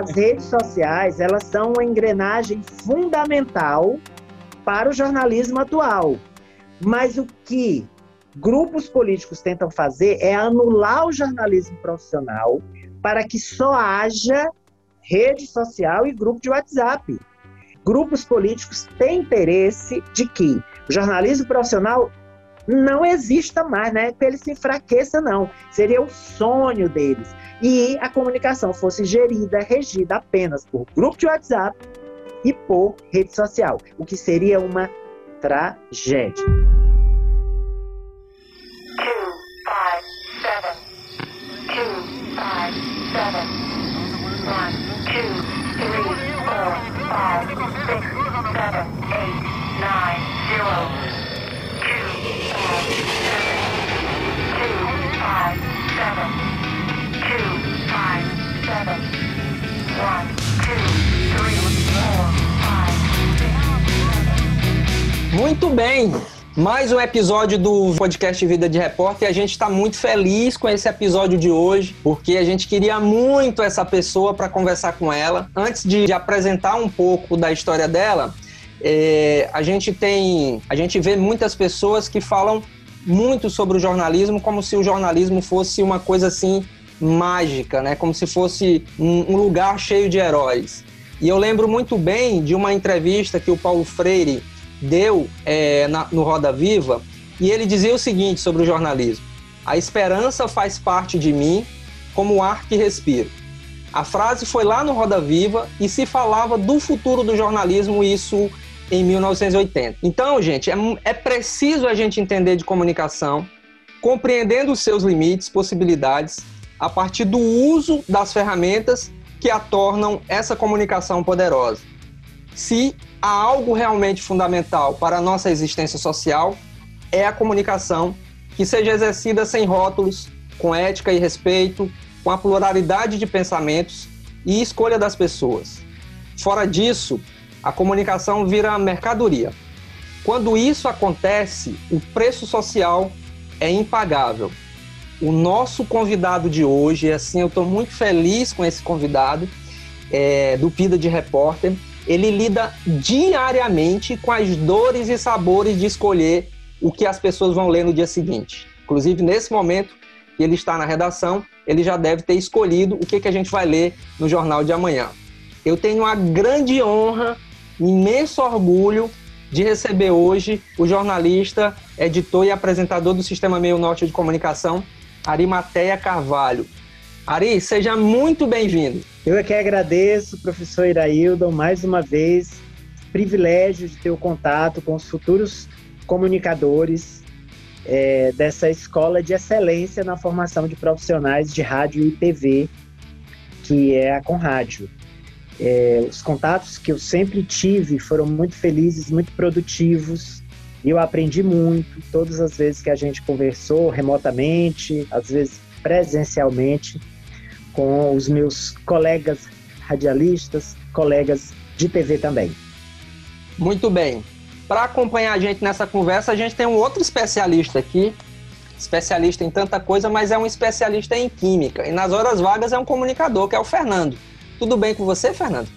as redes sociais, elas são uma engrenagem fundamental para o jornalismo atual. Mas o que grupos políticos tentam fazer é anular o jornalismo profissional para que só haja rede social e grupo de WhatsApp. Grupos políticos têm interesse de que o jornalismo profissional não exista mais, né? Que ele se enfraqueça, não. Seria o sonho deles. E a comunicação fosse gerida, regida apenas por grupo de WhatsApp e por rede social, o que seria uma tragédia. Muito bem, mais um episódio do podcast Vida de Repórter e a gente está muito feliz com esse episódio de hoje, porque a gente queria muito essa pessoa para conversar com ela. Antes de, de, apresentar um pouco da história dela, é, a gente tem, a gente vê muitas pessoas que falam muito sobre o jornalismo como se o jornalismo fosse uma coisa assim mágica, né? Como se fosse um, um lugar cheio de heróis. E eu lembro muito bem de uma entrevista que o Paulo Freire deu é, na, no Roda Viva, e ele dizia o seguinte sobre o jornalismo: A esperança faz parte de mim como o ar que respiro. A frase foi lá no Roda Viva e se falava do futuro do jornalismo, isso em 1980. Então, gente, é, é preciso a gente entender de comunicação, compreendendo os seus limites, possibilidades, a partir do uso das ferramentas que a tornam essa comunicação poderosa. Se há algo realmente fundamental para a nossa existência social, é a comunicação que seja exercida sem rótulos, com ética e respeito, com a pluralidade de pensamentos e escolha das pessoas. Fora disso, a comunicação vira mercadoria. Quando isso acontece, o preço social é impagável. O nosso convidado de hoje, assim, eu estou muito feliz com esse convidado é, do Vida de Repórter ele lida diariamente com as dores e sabores de escolher o que as pessoas vão ler no dia seguinte. Inclusive, nesse momento que ele está na redação, ele já deve ter escolhido o que, que a gente vai ler no jornal de amanhã. Eu tenho a grande honra, imenso orgulho de receber hoje o jornalista, editor e apresentador do Sistema Meio Norte de Comunicação, Arimateia Carvalho. Ari, seja muito bem-vindo. Eu é que agradeço, professor Iraildon, mais uma vez, privilégio de ter o contato com os futuros comunicadores é, dessa escola de excelência na formação de profissionais de rádio e TV, que é a Conrádio. É, os contatos que eu sempre tive foram muito felizes, muito produtivos, e eu aprendi muito todas as vezes que a gente conversou remotamente, às vezes presencialmente com os meus colegas radialistas, colegas de TV também. Muito bem. Para acompanhar a gente nessa conversa, a gente tem um outro especialista aqui, especialista em tanta coisa, mas é um especialista em química. E nas horas vagas é um comunicador, que é o Fernando. Tudo bem com você, Fernando?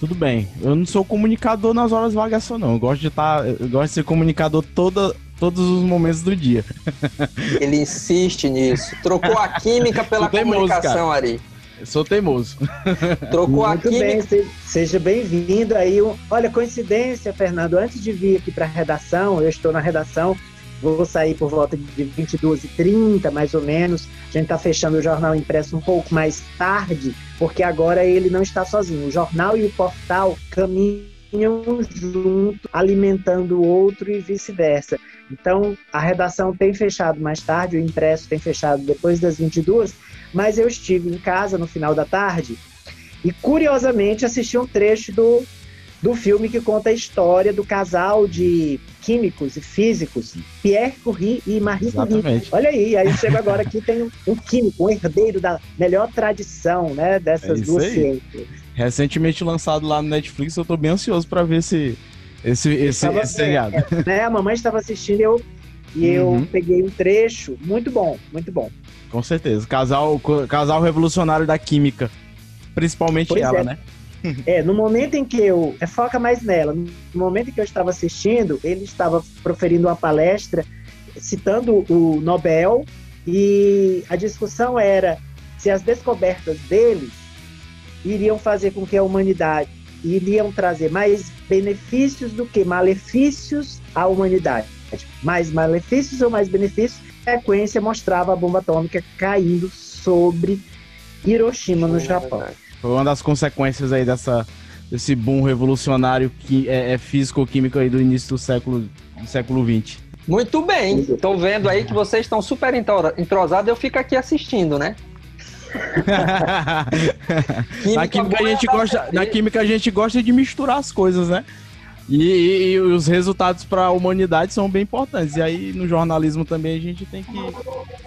Tudo bem. Eu não sou comunicador nas horas vagas só não. Eu gosto de estar, tá, eu gosto de ser comunicador toda todos os momentos do dia. Ele insiste nisso. Trocou a química pela teimoso, comunicação, cara. Ari. Eu sou teimoso. Trocou Muito a química. Bem, seja bem-vindo aí. Olha, coincidência, Fernando, antes de vir aqui para a redação, eu estou na redação, vou sair por volta de 22h30, mais ou menos. A gente está fechando o jornal impresso um pouco mais tarde, porque agora ele não está sozinho. O jornal e o portal caminham junto, alimentando o outro e vice-versa. Então, a redação tem fechado mais tarde, o impresso tem fechado depois das 22, mas eu estive em casa no final da tarde e, curiosamente, assisti um trecho do, do filme que conta a história do casal de químicos e físicos, Pierre Curie e Marie Curie. Olha aí, aí chega agora aqui, tem um, um, químico, um herdeiro da melhor tradição né, dessas é duas ciências. Recentemente lançado lá no Netflix, eu tô bem ansioso para ver se esse, esse, tava, esse seriado. É, né, a mamãe estava assistindo eu, e uhum. eu peguei um trecho. Muito bom, muito bom. Com certeza. Casal, casal revolucionário da química. principalmente pois ela, é. né? É, no momento em que eu. É, foca mais nela. No momento em que eu estava assistindo, ele estava proferindo uma palestra citando o Nobel e a discussão era se as descobertas deles iriam fazer com que a humanidade iriam trazer mais benefícios do que malefícios à humanidade. Mais malefícios ou mais benefícios? A sequência mostrava a bomba atômica caindo sobre Hiroshima, no Japão. Foi uma das consequências aí dessa, desse boom revolucionário que é, é físico-químico aí do início do século, do século XX. Muito bem. Estou vendo aí que vocês estão super entrosados. Eu fico aqui assistindo, né? na, química a gente gosta, na química a gente gosta de misturar as coisas, né? E, e, e os resultados para a humanidade são bem importantes. E aí no jornalismo também a gente tem que,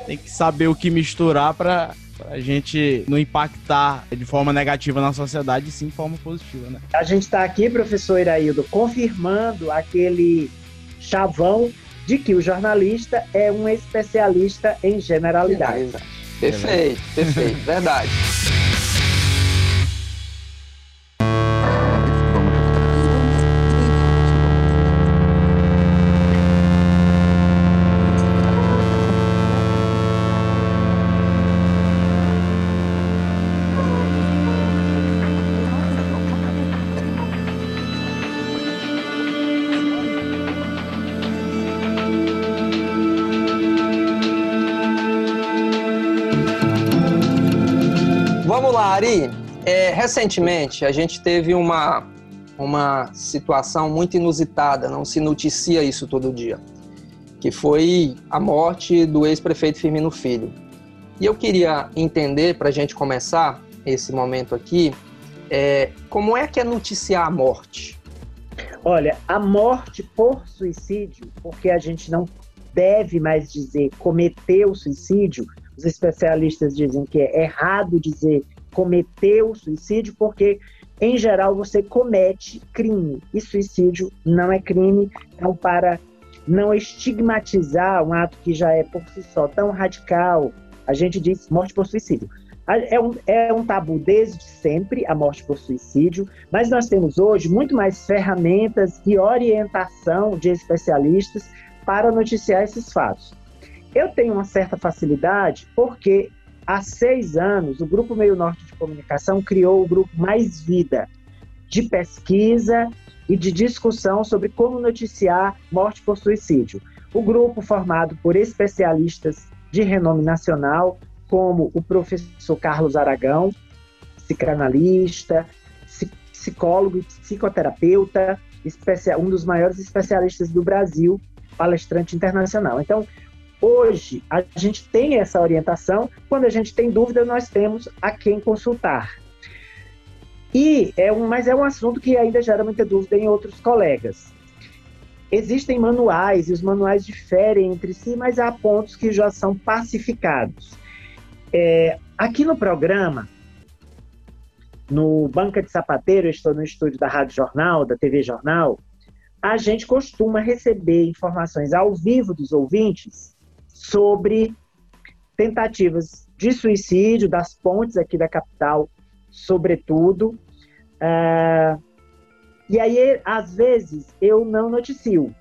tem que saber o que misturar para a gente não impactar de forma negativa na sociedade, sim de forma positiva, né? A gente está aqui, professor Iraildo, confirmando aquele chavão de que o jornalista é um especialista em generalidade. Perfeito, perfeito, verdade. Recentemente a gente teve uma, uma situação muito inusitada, não se noticia isso todo dia, que foi a morte do ex-prefeito Firmino Filho. E eu queria entender, para a gente começar esse momento aqui, é, como é que é noticiar a morte? Olha, a morte por suicídio, porque a gente não deve mais dizer cometeu suicídio, os especialistas dizem que é errado dizer cometeu suicídio, porque, em geral, você comete crime. E suicídio não é crime. Então, para não estigmatizar um ato que já é por si só tão radical, a gente diz morte por suicídio. É um, é um tabu desde sempre, a morte por suicídio, mas nós temos hoje muito mais ferramentas e orientação de especialistas para noticiar esses fatos. Eu tenho uma certa facilidade porque há seis anos, o Grupo Meio Norte de Comunicação criou o Grupo Mais Vida, de pesquisa e de discussão sobre como noticiar morte por suicídio. O grupo, formado por especialistas de renome nacional, como o professor Carlos Aragão, psicanalista, psicólogo e psicoterapeuta, um dos maiores especialistas do Brasil, palestrante internacional. Então, Hoje, a gente tem essa orientação. Quando a gente tem dúvida, nós temos a quem consultar. E é um, mas é um assunto que ainda gera muita dúvida em outros colegas. Existem manuais e os manuais diferem entre si, mas há pontos que já são pacificados. É, aqui no programa, no Banca de Sapateiro, eu estou no estúdio da Rádio Jornal, da TV Jornal, a gente costuma receber informações ao vivo dos ouvintes sobre tentativas de suicídio das pontes aqui da capital, sobretudo. Uh, e aí, às vezes, eu não noticio,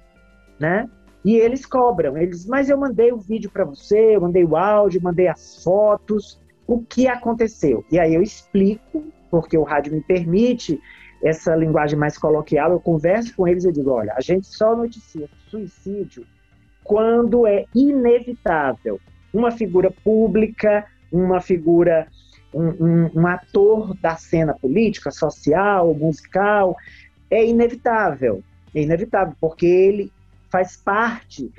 né? E eles cobram, eles, mas eu mandei o vídeo para você, eu mandei o áudio, mandei as fotos, o que aconteceu? E aí eu explico, porque o rádio me permite essa linguagem mais coloquial, eu converso com eles e digo, olha, a gente só noticia suicídio quando é inevitável. Uma figura pública, uma figura, um, um, um ator da cena política, social, musical, é inevitável. É inevitável, porque ele faz parte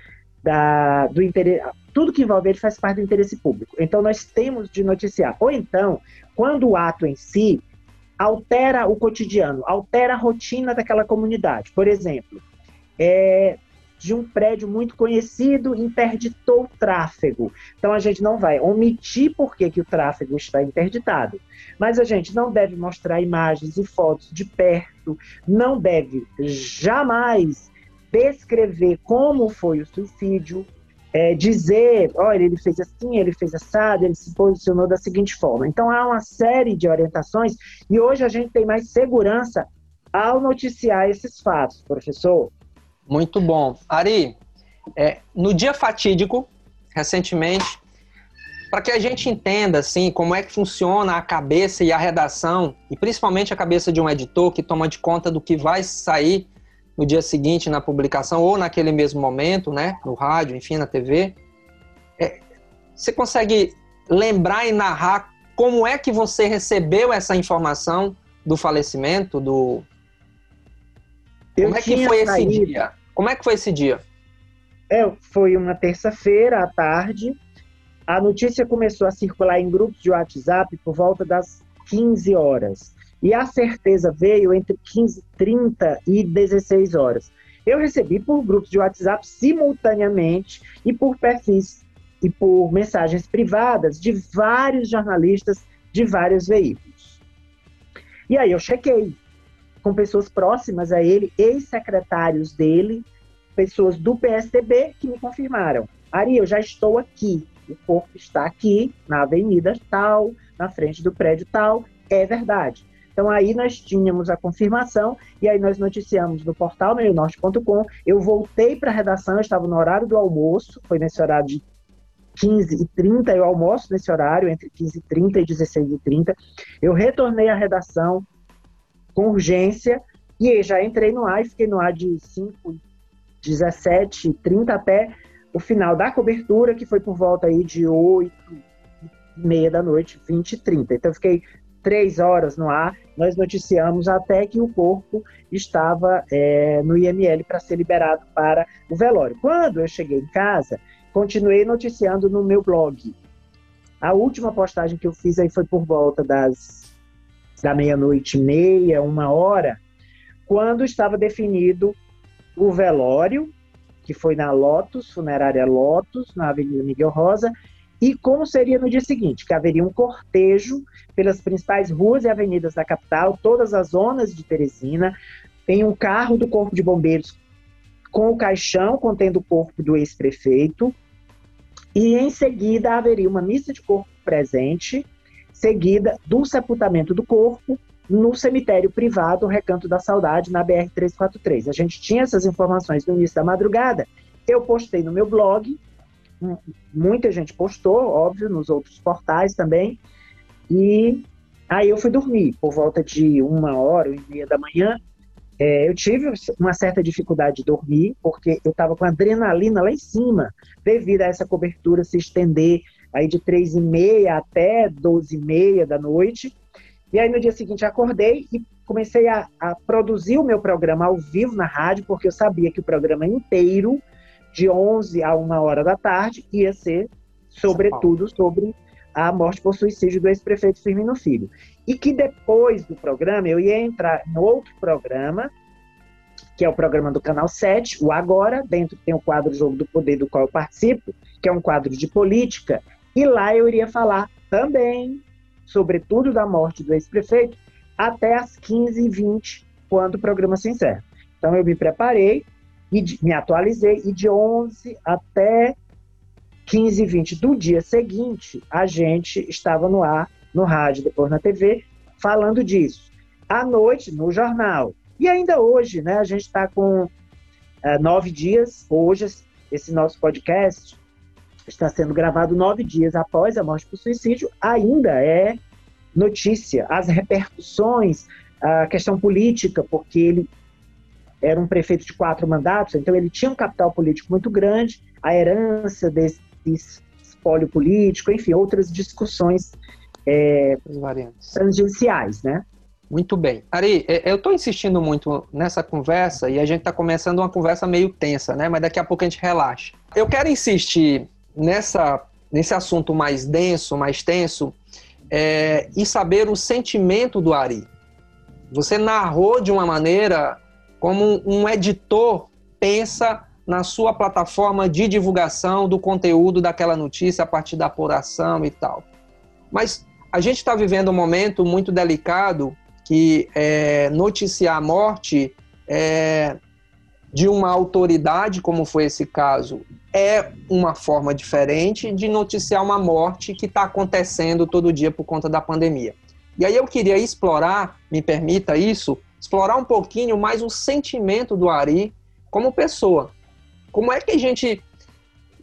da, do interesse. Tudo que envolve ele faz parte do interesse público. Então, nós temos de noticiar. Ou então, quando o ato em si altera o cotidiano, altera a rotina daquela comunidade. Por exemplo, é, de um prédio muito conhecido interditou o tráfego. Então a gente não vai omitir por que, que o tráfego está interditado. Mas a gente não deve mostrar imagens e fotos de perto, não deve jamais descrever como foi o suicídio. é, dizer, olha, ele fez assim, ele fez assado, ele se posicionou da seguinte forma. Então há uma série de orientações e hoje a gente tem mais segurança ao noticiar esses fatos, professor. Muito bom. Ari, é, no dia fatídico, recentemente, para que a gente entenda assim como é que funciona a cabeça e a redação, e principalmente a cabeça de um editor que toma de conta do que vai sair no dia seguinte na publicação ou naquele mesmo momento, né, no rádio, enfim, na TV. É, você consegue lembrar e narrar como é que você recebeu essa informação do falecimento do Eu Como é que foi saído. esse dia? Como é que foi esse dia? É, foi uma terça-feira à tarde. A notícia começou a circular em grupos de WhatsApp por volta das 15 horas. E a certeza veio entre 15h30 e 16 horas. Eu recebi por grupos de WhatsApp simultaneamente e por perfis e por mensagens privadas de vários jornalistas de vários veículos. E aí eu chequei com pessoas próximas a ele, ex-secretários dele, pessoas do PSDB que me confirmaram. Ari, eu já estou aqui. O corpo está aqui, na avenida tal, na frente do prédio tal. É verdade. Então aí nós tínhamos a confirmação e aí nós noticiamos no portal meionorte.com. Eu voltei para a redação, eu estava no horário do almoço, foi nesse horário de 15 e 30, eu almoço nesse horário, entre 15 e 30 e 16 e 30. Eu retornei à redação com urgência e já entrei no ar e fiquei no ar de 5, 17, 30 até o final da cobertura, que foi por volta aí de 8 e meia da noite, 20 e 30. Então, fiquei três horas no ar, nós noticiamos até que o corpo estava é, no IML para ser liberado para o velório. Quando eu cheguei em casa, continuei noticiando no meu blog. A última postagem que eu fiz aí foi por volta das da meia-noite e meia, uma hora, quando estava definido o velório, que foi na Lotus, funerária Lotus, na Avenida Miguel Rosa, e como seria no dia seguinte, que haveria um cortejo pelas principais ruas e avenidas da capital, todas as zonas de Teresina, em um carro do Corpo de Bombeiros com o caixão contendo o corpo do ex-prefeito, e em seguida haveria uma missa de corpo presente, seguida do sepultamento do corpo no cemitério privado Recanto da Saudade, na BR-343. A gente tinha essas informações no início da madrugada, eu postei no meu blog, muita gente postou, óbvio, nos outros portais também. E aí eu fui dormir por volta de uma hora e meia da manhã. É, eu tive uma certa dificuldade de dormir, porque eu estava com adrenalina lá em cima, devido a essa cobertura se estender aí de três e meia até doze e meia da noite. E aí no dia seguinte acordei e comecei a, a produzir o meu programa ao vivo na rádio, porque eu sabia que o programa inteiro de 11 a 1 hora da tarde, ia ser, sobretudo, sobre a morte por suicídio do ex-prefeito Firmino Filho. E que depois do programa, eu ia entrar no outro programa, que é o programa do Canal 7, o Agora, dentro tem o quadro Jogo do Poder, do qual eu participo, que é um quadro de política, e lá eu iria falar também, sobretudo, da morte do ex-prefeito, até às 15h20, quando o programa se encerra. Então eu me preparei, e me atualizei, e de 11 até 15 e 20 do dia seguinte, a gente estava no ar, no rádio, depois na TV, falando disso. À noite, no jornal. E ainda hoje, né, a gente está com é, nove dias, hoje, esse nosso podcast está sendo gravado nove dias após a morte por suicídio, ainda é notícia. As repercussões, a questão política, porque ele era um prefeito de quatro mandatos, então ele tinha um capital político muito grande, a herança desse espólio político, enfim, outras discussões é, tangenciais, né? Muito bem. Ari, é, eu estou insistindo muito nessa conversa e a gente está começando uma conversa meio tensa, né? Mas daqui a pouco a gente relaxa. Eu quero insistir nessa, nesse assunto mais denso, mais tenso, é, e saber o sentimento do Ari. Você narrou de uma maneira como um editor pensa na sua plataforma de divulgação do conteúdo daquela notícia a partir da apuração e tal. Mas a gente está vivendo um momento muito delicado que é, noticiar a morte é, de uma autoridade, como foi esse caso, é uma forma diferente de noticiar uma morte que está acontecendo todo dia por conta da pandemia. E aí eu queria explorar, me permita isso, explorar um pouquinho mais o sentimento do Ari como pessoa. Como é que a gente.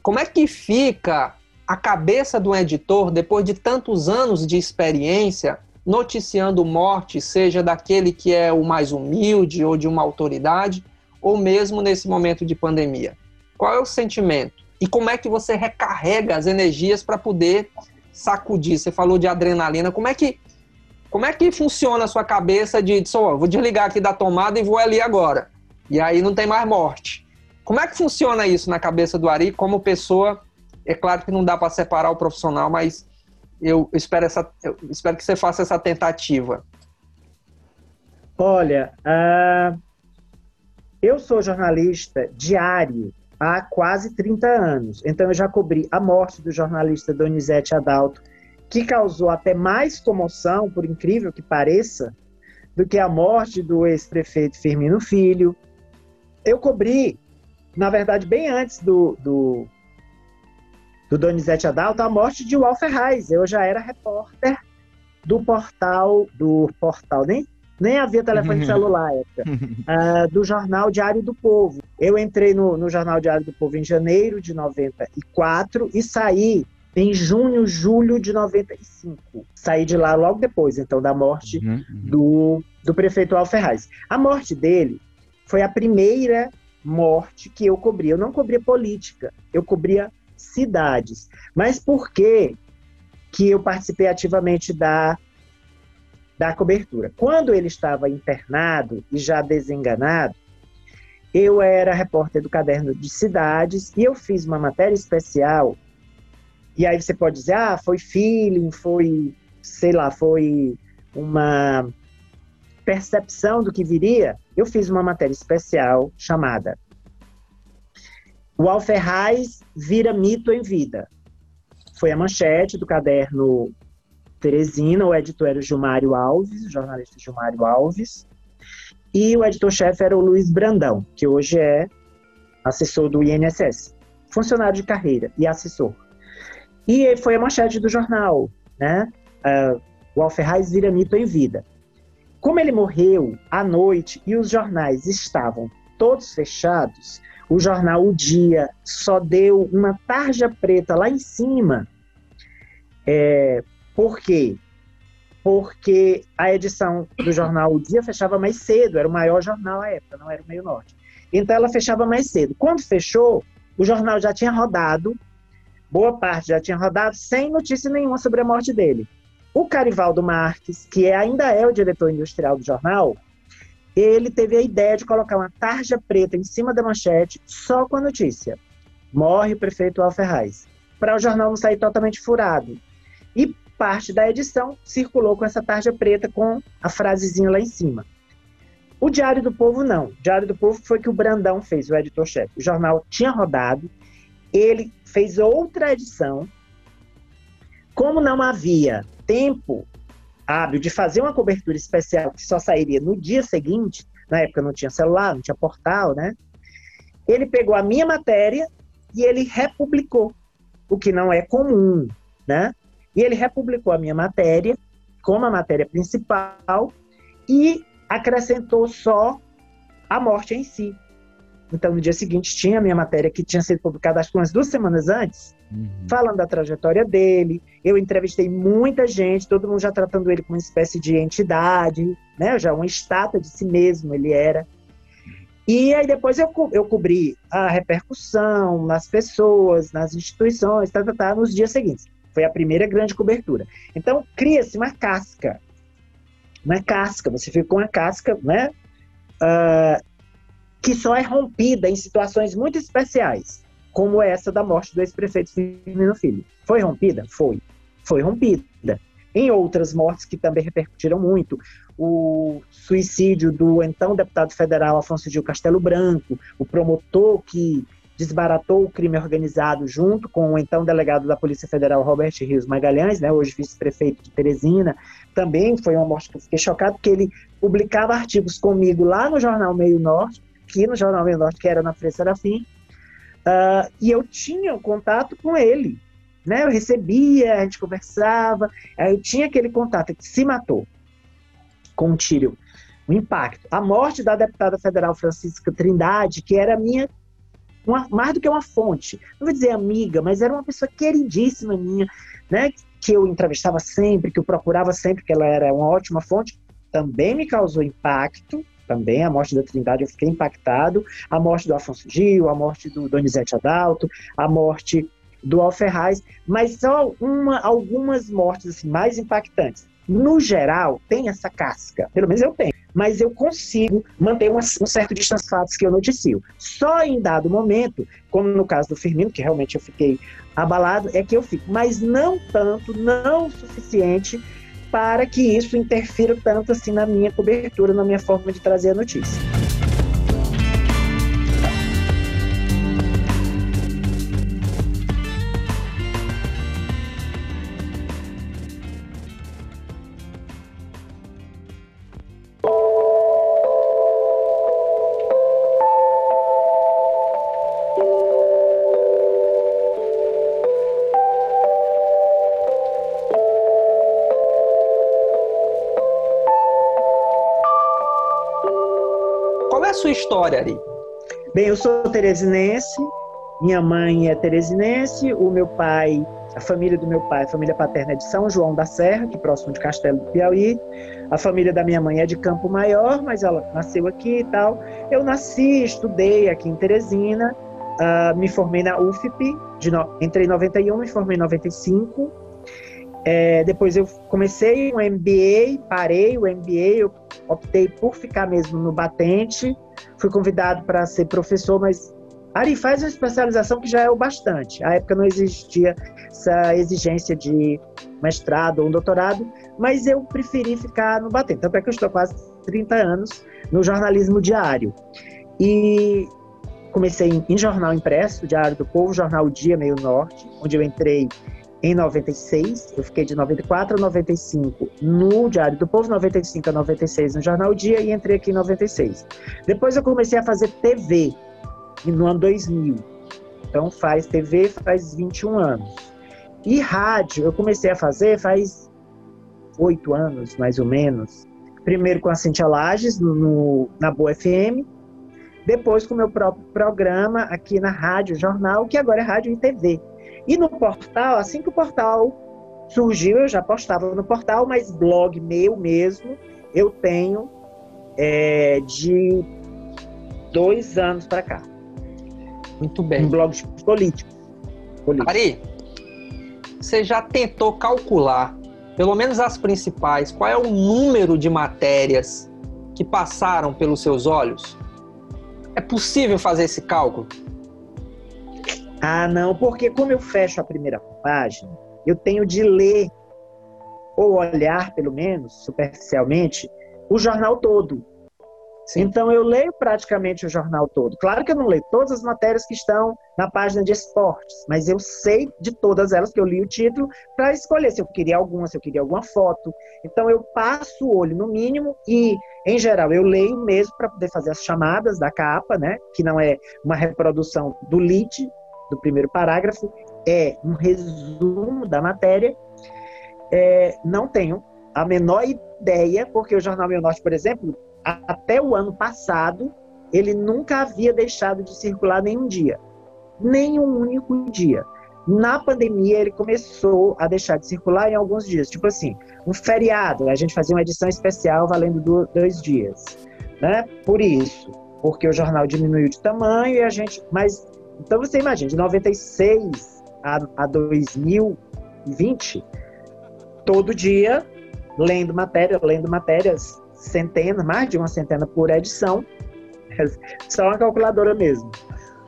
Como é que fica a cabeça do editor depois de tantos anos de experiência noticiando morte, seja daquele que é o mais humilde ou de uma autoridade, ou mesmo nesse momento de pandemia? Qual é o sentimento? E como é que você recarrega as energias para poder sacudir? Você falou de adrenalina. Como é que como é que funciona a sua cabeça de, só, vou desligar aqui da tomada e vou ali agora? E aí não tem mais morte. Como é que funciona isso na cabeça do Ari como pessoa? É claro que não dá para separar o profissional, mas eu espero, essa, eu espero que você faça essa tentativa. Olha, uh, eu sou jornalista diário há quase 30 anos. Então eu já cobri a morte do jornalista Donizete Adalto, que causou até mais comoção, por incrível que pareça, do que a morte do ex-prefeito Firmino Filho. Eu cobri, na verdade, bem antes do, do, do Donizete Adalto, a morte de Walter Reis. Eu já era repórter do portal, do portal, nem nem havia telefone celular época, uh, do jornal Diário do Povo. Eu entrei no, no jornal Diário do Povo em janeiro de 94 e saí em junho, julho de 95. Saí de lá logo depois, então, da morte uhum, uhum. Do, do prefeito Alferraz. A morte dele foi a primeira morte que eu cobri. Eu não cobria política, eu cobria cidades. Mas por que, que eu participei ativamente da da cobertura. Quando ele estava internado e já desenganado, eu era repórter do caderno de cidades e eu fiz uma matéria especial. E aí você pode dizer, ah, foi feeling, foi, sei lá, foi uma percepção do que viria. Eu fiz uma matéria especial chamada O Alferraz vira mito em vida. Foi a manchete do caderno Teresina, o editor era o Gilmário Alves, o jornalista Gilmário Alves, e o editor-chefe era o Luiz Brandão, que hoje é assessor do INSS, funcionário de carreira e assessor. E foi a manchete do jornal, né? Uh, o Alferraz vira mito em vida. Como ele morreu à noite e os jornais estavam todos fechados, o jornal O Dia só deu uma tarja preta lá em cima é, por quê? Porque a edição do jornal O Dia fechava mais cedo, era o maior jornal à época, não era o Meio Norte. Então ela fechava mais cedo. Quando fechou, o jornal já tinha rodado, boa parte já tinha rodado, sem notícia nenhuma sobre a morte dele. O Carivaldo Marques, que é, ainda é o diretor industrial do jornal, ele teve a ideia de colocar uma tarja preta em cima da manchete só com a notícia. Morre o prefeito Alferraz. Para o jornal não sair totalmente furado. E parte da edição circulou com essa tarja preta com a frasezinha lá em cima. O Diário do Povo não. O Diário do Povo foi que o Brandão fez, o editor-chefe. O jornal tinha rodado, ele fez outra edição. Como não havia tempo hábil de fazer uma cobertura especial que só sairia no dia seguinte, na época não tinha celular, não tinha portal, né? Ele pegou a minha matéria e ele republicou, o que não é comum, né? E ele republicou a minha matéria como a matéria principal e acrescentou só a morte em si. Então, no dia seguinte, tinha a minha matéria que tinha sido publicada acho que umas duas semanas antes, uhum. falando da trajetória dele. Eu entrevistei muita gente, todo mundo já tratando ele como uma espécie de entidade, né? já uma estátua de si mesmo ele era. E aí depois eu, eu cobri a repercussão nas pessoas, nas instituições, tá, tá, tá, nos dias seguintes. Foi a primeira grande cobertura. Então, cria-se uma casca. Uma casca, você fica com uma casca, né? Uh, que só é rompida em situações muito especiais, como essa da morte do ex-prefeito Firmino Filho. Foi rompida? Foi. Foi rompida. Em outras mortes que também repercutiram muito, o suicídio do então deputado federal Afonso Gil Castelo Branco, o promotor que desbaratou o crime organizado junto com o então delegado da Polícia Federal, Robert Rios Magalhães, né, hoje vice-prefeito de Teresina. Também foi uma morte que eu fiquei chocado, porque ele publicava artigos comigo lá no jornal Meio Norte, aqui no Jornal Meio Norte, que era na Freire Serafim, uh, e eu tinha contato com ele. Né? Eu recebia, a gente conversava, aí eu tinha aquele contato que se matou com o tiro, o impacto. A morte da deputada federal Francisca Trindade, que era minha, uma, mais do que uma fonte, não vou dizer amiga, mas era uma pessoa queridíssima minha, né? que eu entrevistava sempre, que eu procurava sempre, que ela era uma ótima fonte, também me causou impacto, também a morte da Trindade eu fiquei impactado, a morte do Afonso Gil, a morte do Donizete Adalto, a morte do Alferraz, mas só uma, algumas mortes assim, mais impactantes. No geral, tem essa casca, pelo menos eu tenho, mas eu consigo manter uma, um certo distância fatos que eu noticio. Só em dado momento, como no caso do Firmino, que realmente eu fiquei abalado, é que eu fico, mas não tanto, não o suficiente para que isso interfira tanto assim na minha cobertura, na minha forma de trazer a notícia. História ali? Bem, eu sou teresinense, minha mãe é teresinense, o meu pai, a família do meu pai, a família paterna é de São João da Serra, que é próximo de Castelo do Piauí. A família da minha mãe é de Campo Maior, mas ela nasceu aqui e tal. Eu nasci, estudei aqui em Teresina, uh, me formei na UFP, no... entrei em 91, me formei em 95. É, depois eu comecei um MBA, parei o MBA, eu optei por ficar mesmo no batente, fui convidado para ser professor, mas Ari, faz uma especialização que já é o bastante. À época não existia essa exigência de mestrado ou um doutorado, mas eu preferi ficar no batente. Tanto é que eu estou quase 30 anos no jornalismo diário. E comecei em jornal impresso, Diário do Povo, Jornal Dia Meio Norte, onde eu entrei em 96, eu fiquei de 94 a 95 no Diário do Povo, 95 a 96 no Jornal Dia e entrei aqui em 96. Depois eu comecei a fazer TV no ano 2000. Então faz TV faz 21 anos. E rádio eu comecei a fazer faz oito anos, mais ou menos. Primeiro com a Cintia Lages no, no, na Boa FM, depois com o meu próprio programa aqui na Rádio Jornal, que agora é Rádio e TV. E no portal, assim que o portal surgiu, eu já postava no portal, mas blog meu mesmo, eu tenho é, de dois anos para cá. Muito bem. Um blog político. político. Ari, você já tentou calcular, pelo menos as principais, qual é o número de matérias que passaram pelos seus olhos? É possível fazer esse cálculo? Ah, não, porque como eu fecho a primeira página, eu tenho de ler, ou olhar, pelo menos, superficialmente, o jornal todo. Sim. Então eu leio praticamente o jornal todo. Claro que eu não leio todas as matérias que estão na página de esportes, mas eu sei de todas elas que eu li o título para escolher se eu queria alguma, se eu queria alguma foto. Então eu passo o olho no mínimo e, em geral, eu leio mesmo para poder fazer as chamadas da capa, né? Que não é uma reprodução do lead, do primeiro parágrafo é um resumo da matéria. É, não tenho a menor ideia, porque o Jornal Meu Norte, por exemplo, até o ano passado, ele nunca havia deixado de circular nenhum dia. Nem um único dia. Na pandemia, ele começou a deixar de circular em alguns dias. Tipo assim, um feriado, a gente fazia uma edição especial valendo dois dias. Né? Por isso, porque o jornal diminuiu de tamanho e a gente. Mas então você imagina, de 96 a, a 2020, todo dia lendo matéria, lendo matérias, centenas, mais de uma centena por edição, só uma calculadora mesmo.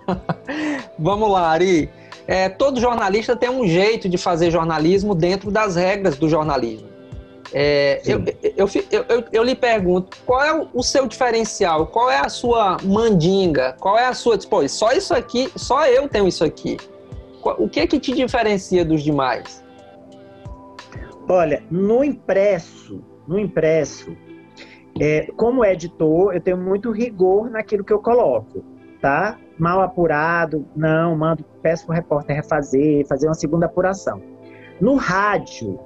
Vamos lá, Ari. É, todo jornalista tem um jeito de fazer jornalismo dentro das regras do jornalismo. É, eu, eu, eu, eu, lhe pergunto, qual é o seu diferencial? Qual é a sua mandinga? Qual é a sua... Pô, só isso aqui, só eu tenho isso aqui. O que é que te diferencia dos demais? Olha, no impresso, no impresso, É, como editor, eu tenho muito rigor naquilo que eu coloco, tá? Mal apurado, não, mando, peço para o repórter refazer, fazer uma segunda apuração. No rádio,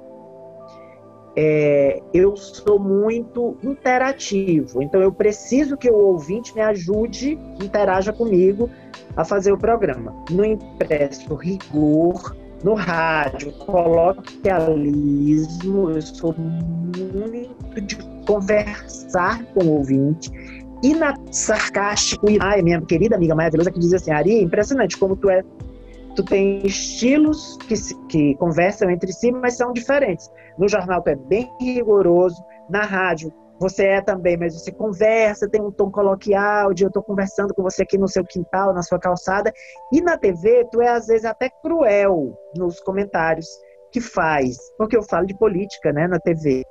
é, eu sou muito interativo, então eu preciso que o ouvinte me ajude, interaja comigo a fazer o programa. No impresso, rigor, no rádio, coloquialismo, eu sou muito de conversar com o ouvinte. E na sarcástico, ai, minha querida amiga Maia Velosa que diz assim, Ari, é impressionante como tu é tu tem estilos que, que conversam entre si, mas são diferentes. No jornal tu é bem rigoroso, na rádio você é também, mas você conversa, tem um tom coloquial de eu estou conversando com você aqui no seu quintal, na sua calçada. E na TV, tu é às vezes até cruel nos comentários que faz, porque eu falo de política, né, na TV.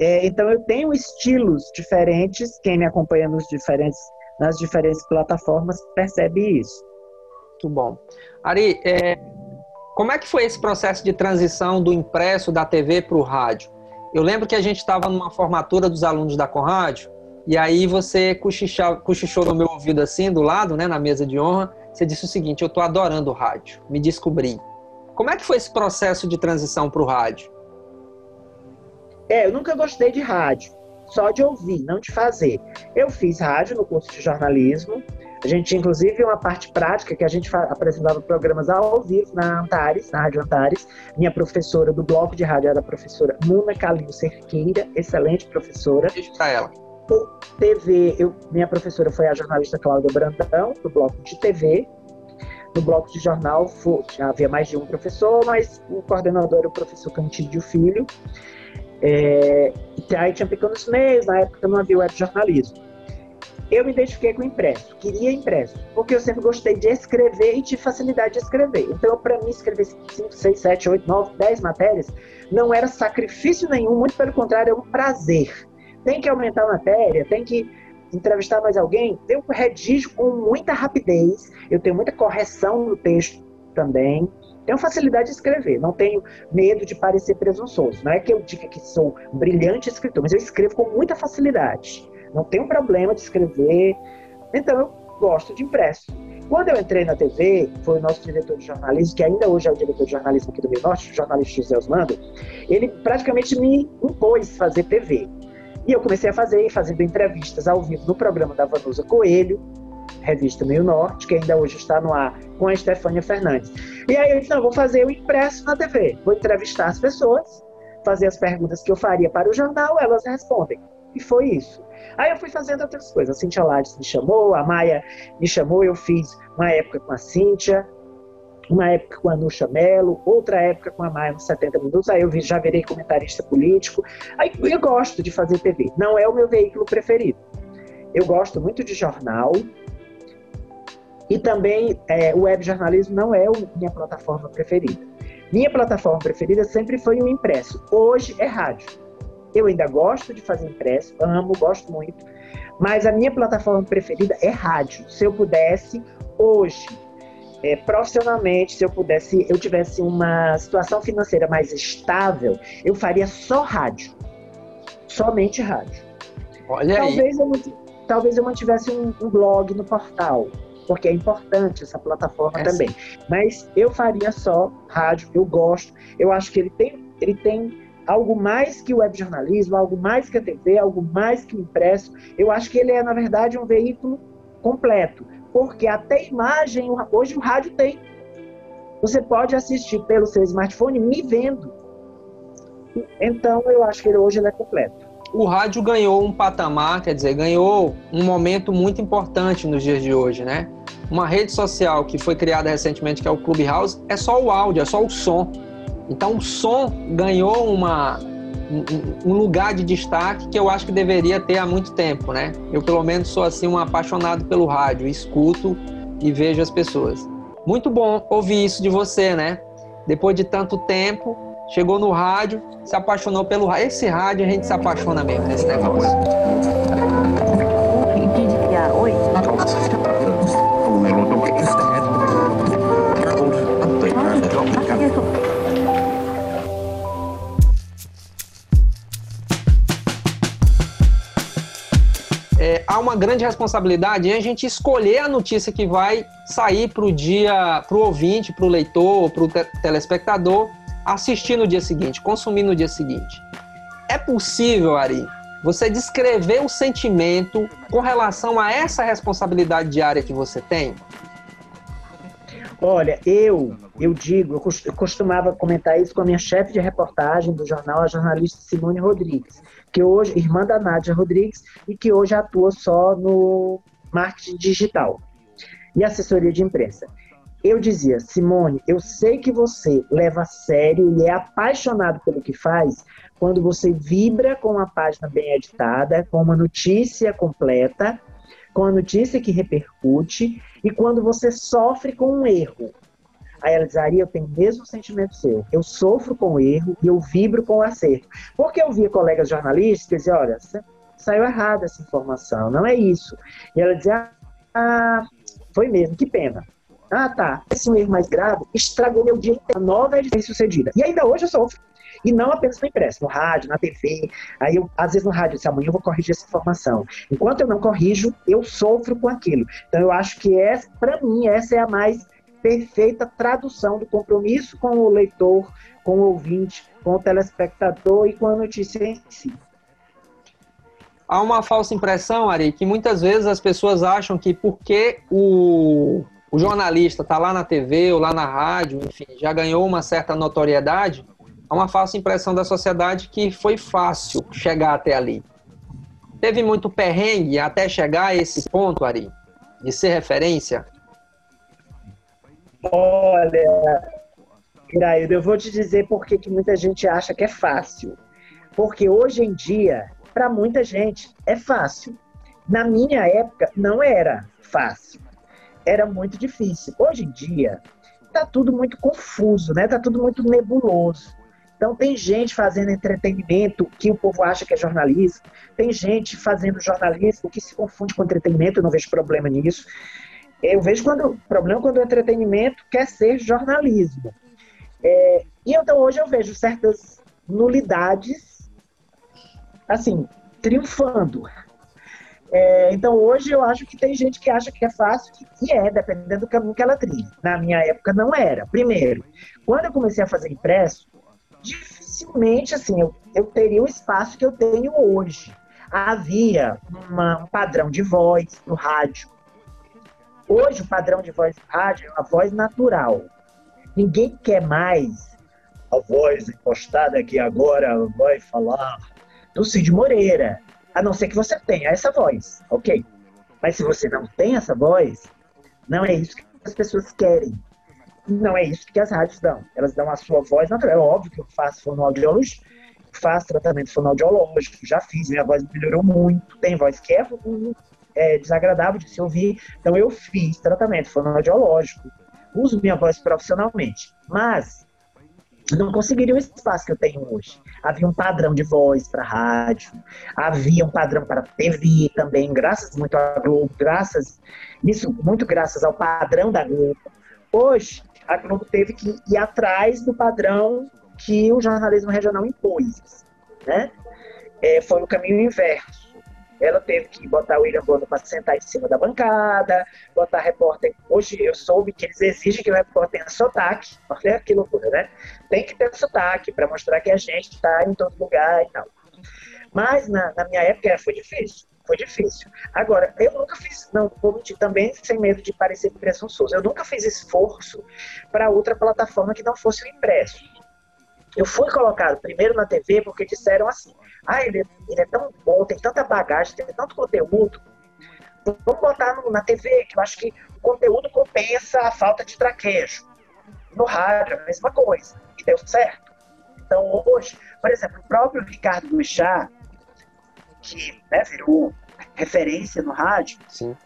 É, então eu tenho estilos diferentes. Quem me acompanha nos diferentes, nas diferentes plataformas percebe isso. Muito bom. Ari, é, como é que foi esse processo de transição do impresso da TV para o rádio? Eu lembro que a gente estava numa formatura dos alunos da Conrádio, e aí você cochichou, no meu ouvido assim, do lado, né, na mesa de honra, você disse o seguinte, eu estou adorando o rádio, me descobri. Como é que foi esse processo de transição para o rádio? É, eu nunca gostei de rádio, só de ouvir, não de fazer. Eu fiz rádio no curso de jornalismo, a gente inclusive, uma parte prática que a gente apresentava programas ao vivo na Antares, na Rádio Antares. Minha professora do bloco de rádio era a professora Muna Calil Cerqueira, excelente professora. Beijo pra ela. TV, eu, minha professora foi a jornalista Cláudia Brandão, do bloco de TV. No bloco de jornal já havia mais de um professor, mas o coordenador era o professor Cantídio Filho. É, aí tinha pequenos meios, na época não havia web jornalismo eu me identifiquei com impresso, queria impresso, porque eu sempre gostei de escrever e tive facilidade de escrever. Então, para mim, escrever 5, 6, 7, 8, 9, 10 matérias não era sacrifício nenhum, muito pelo contrário, é um prazer. Tem que aumentar a matéria, tem que entrevistar mais alguém. Eu redijo com muita rapidez, eu tenho muita correção no texto também. Tenho facilidade de escrever, não tenho medo de parecer presunçoso. Não é que eu diga que sou um brilhante escritor, mas eu escrevo com muita facilidade não tenho problema de escrever. Então eu gosto de impresso. Quando eu entrei na TV, foi o nosso diretor de jornalismo, que ainda hoje é o diretor de jornalismo aqui do Rio Norte, o jornalista José Osmando, ele praticamente me impôs fazer TV. E eu comecei a fazer, fazendo entrevistas ao vivo no programa da Vanusa Coelho, revista Meio Norte, que ainda hoje está no ar, com a Estefânia Fernandes. E aí eu disse, não, vou fazer o impresso na TV, vou entrevistar as pessoas, fazer as perguntas que eu faria para o jornal, elas respondem. E foi isso. Aí eu fui fazendo outras coisas. A Cintia Lades me chamou, a Maia me chamou, eu fiz uma época com a Cintia, uma época com a Nuxa Mello, outra época com a Maia uns 70 minutos, aí eu já virei comentarista político. Aí eu gosto de fazer TV, não é o meu veículo preferido. Eu gosto muito de jornal, e também é, o web jornalismo não é a minha plataforma preferida. Minha plataforma preferida sempre foi o impresso. Hoje é rádio. Eu ainda gosto de fazer impresso, amo, gosto muito, mas a minha plataforma preferida é rádio. Se eu pudesse, hoje, é, profissionalmente, se eu pudesse, eu tivesse uma situação financeira mais estável, eu faria só rádio. Somente rádio. Olha talvez aí. Eu, talvez eu mantivesse um, um blog no portal, porque é importante essa plataforma é também. Sim. Mas eu faria só rádio, eu gosto. Eu acho que ele tem, ele tem algo mais que o web jornalismo, algo mais que a TV, algo mais que o impresso. Eu acho que ele é, na verdade, um veículo completo, porque até imagem, hoje o rádio tem. Você pode assistir pelo seu smartphone me vendo. Então, eu acho que ele, hoje ele é completo. O rádio ganhou um patamar, quer dizer, ganhou um momento muito importante nos dias de hoje, né? Uma rede social que foi criada recentemente, que é o Clubhouse, é só o áudio, é só o som então o som ganhou uma, um, lugar de destaque que eu acho que deveria ter há muito tempo, né? Eu pelo menos sou assim um apaixonado pelo rádio, escuto e vejo as pessoas. Muito bom ouvir isso de você, né? Depois de tanto tempo, chegou no rádio, se apaixonou pelo rádio. Esse rádio a gente se apaixona mesmo nesse negócio. Uma grande responsabilidade em a gente escolher a notícia que vai sair para o dia, para o ouvinte, para o leitor, para o te telespectador assistir no dia seguinte, consumir no dia seguinte. É possível, Ari, você descrever o sentimento com relação a essa responsabilidade diária que você tem? Olha, eu, eu digo, eu costumava comentar isso com a minha chefe de reportagem do jornal, a jornalista Simone Rodrigues, que hoje, irmã da Nádia Rodrigues, e que hoje atua só no marketing digital e assessoria de imprensa. Eu dizia, Simone, eu sei que você leva a sério e é apaixonado pelo que faz quando você vibra com uma página bem editada, com uma notícia completa, com a notícia que repercute e quando você sofre com um erro. Aí ela dizia, eu tenho o mesmo sentimento seu. Eu sofro com o erro e eu vibro com o acerto. Porque eu via colegas jornalistas que diziam, olha, saiu errada essa informação, não é isso. E ela dizia, ah, foi mesmo, que pena. Ah, tá. Esse é erro mais grave estragou meu dia inteiro. A nova é bem sucedida. E ainda hoje eu sofro. E não apenas no impresso, no rádio, na TV. Aí eu, às vezes no rádio, disse, amanhã eu vou corrigir essa informação. Enquanto eu não corrijo, eu sofro com aquilo. Então eu acho que essa, para mim, essa é a mais perfeita tradução do compromisso com o leitor, com o ouvinte, com o telespectador e com a notícia em si. Há uma falsa impressão, Ari, que muitas vezes as pessoas acham que porque o o jornalista está lá na TV ou lá na rádio, enfim, já ganhou uma certa notoriedade, há uma falsa impressão da sociedade que foi fácil chegar até ali. Teve muito perrengue até chegar a esse ponto, Ari, de ser referência? Olha, Iraído, eu vou te dizer por que muita gente acha que é fácil. Porque hoje em dia, para muita gente, é fácil. Na minha época, não era fácil era muito difícil. Hoje em dia, está tudo muito confuso, né? Tá tudo muito nebuloso. Então tem gente fazendo entretenimento que o povo acha que é jornalismo, tem gente fazendo jornalismo que se confunde com entretenimento, eu não vejo problema nisso. Eu vejo quando problema quando o entretenimento quer ser jornalismo. É, e então hoje eu vejo certas nulidades, assim, triunfando. É, então hoje eu acho que tem gente que acha que é fácil, e é, dependendo do caminho que ela trilha. Na minha época não era. Primeiro, quando eu comecei a fazer impresso, dificilmente assim, eu, eu teria o espaço que eu tenho hoje. Havia uma, um padrão de voz no rádio. Hoje o padrão de voz rádio é uma voz natural. Ninguém quer mais a voz encostada aqui agora vai falar do Cid Moreira a não ser que você tenha essa voz, ok? Mas se você não tem essa voz, não é isso que as pessoas querem. Não é isso que as rádios dão. Elas dão a sua voz natural. É óbvio que eu faço fonoaudiologia, faço tratamento fonoaudiológico, já fiz, minha voz melhorou muito. Tem voz que é, é desagradável de se ouvir, então eu fiz tratamento fonoaudiológico. Uso minha voz profissionalmente. Mas não conseguiria o espaço que eu tenho hoje. Havia um padrão de voz para rádio, havia um padrão para TV também, graças muito à Globo, graças, isso muito graças ao padrão da Globo. Hoje, a Globo teve que ir atrás do padrão que o jornalismo regional impôs, né? É, foi o caminho inverso. Ela teve que botar o William Bonner para sentar em cima da bancada, botar repórter. Hoje eu soube que eles exigem que o repórter tenha sotaque. Olha que loucura, né? Tem que ter sotaque para mostrar que a gente está em todo lugar e tal. Mas na, na minha época foi difícil. Foi difícil. Agora, eu nunca fiz, não vou mentir também, sem medo de parecer presunçoso, eu nunca fiz esforço para outra plataforma que não fosse o impresso. Eu fui colocado primeiro na TV porque disseram assim: ah, ele, ele é tão bom, tem tanta bagagem, tem tanto conteúdo. Vamos botar no, na TV, que eu acho que o conteúdo compensa a falta de traquejo. No rádio, a mesma coisa. E deu certo. Então, hoje, por exemplo, o próprio Ricardo Luixá, que né, virou referência no rádio, Sim.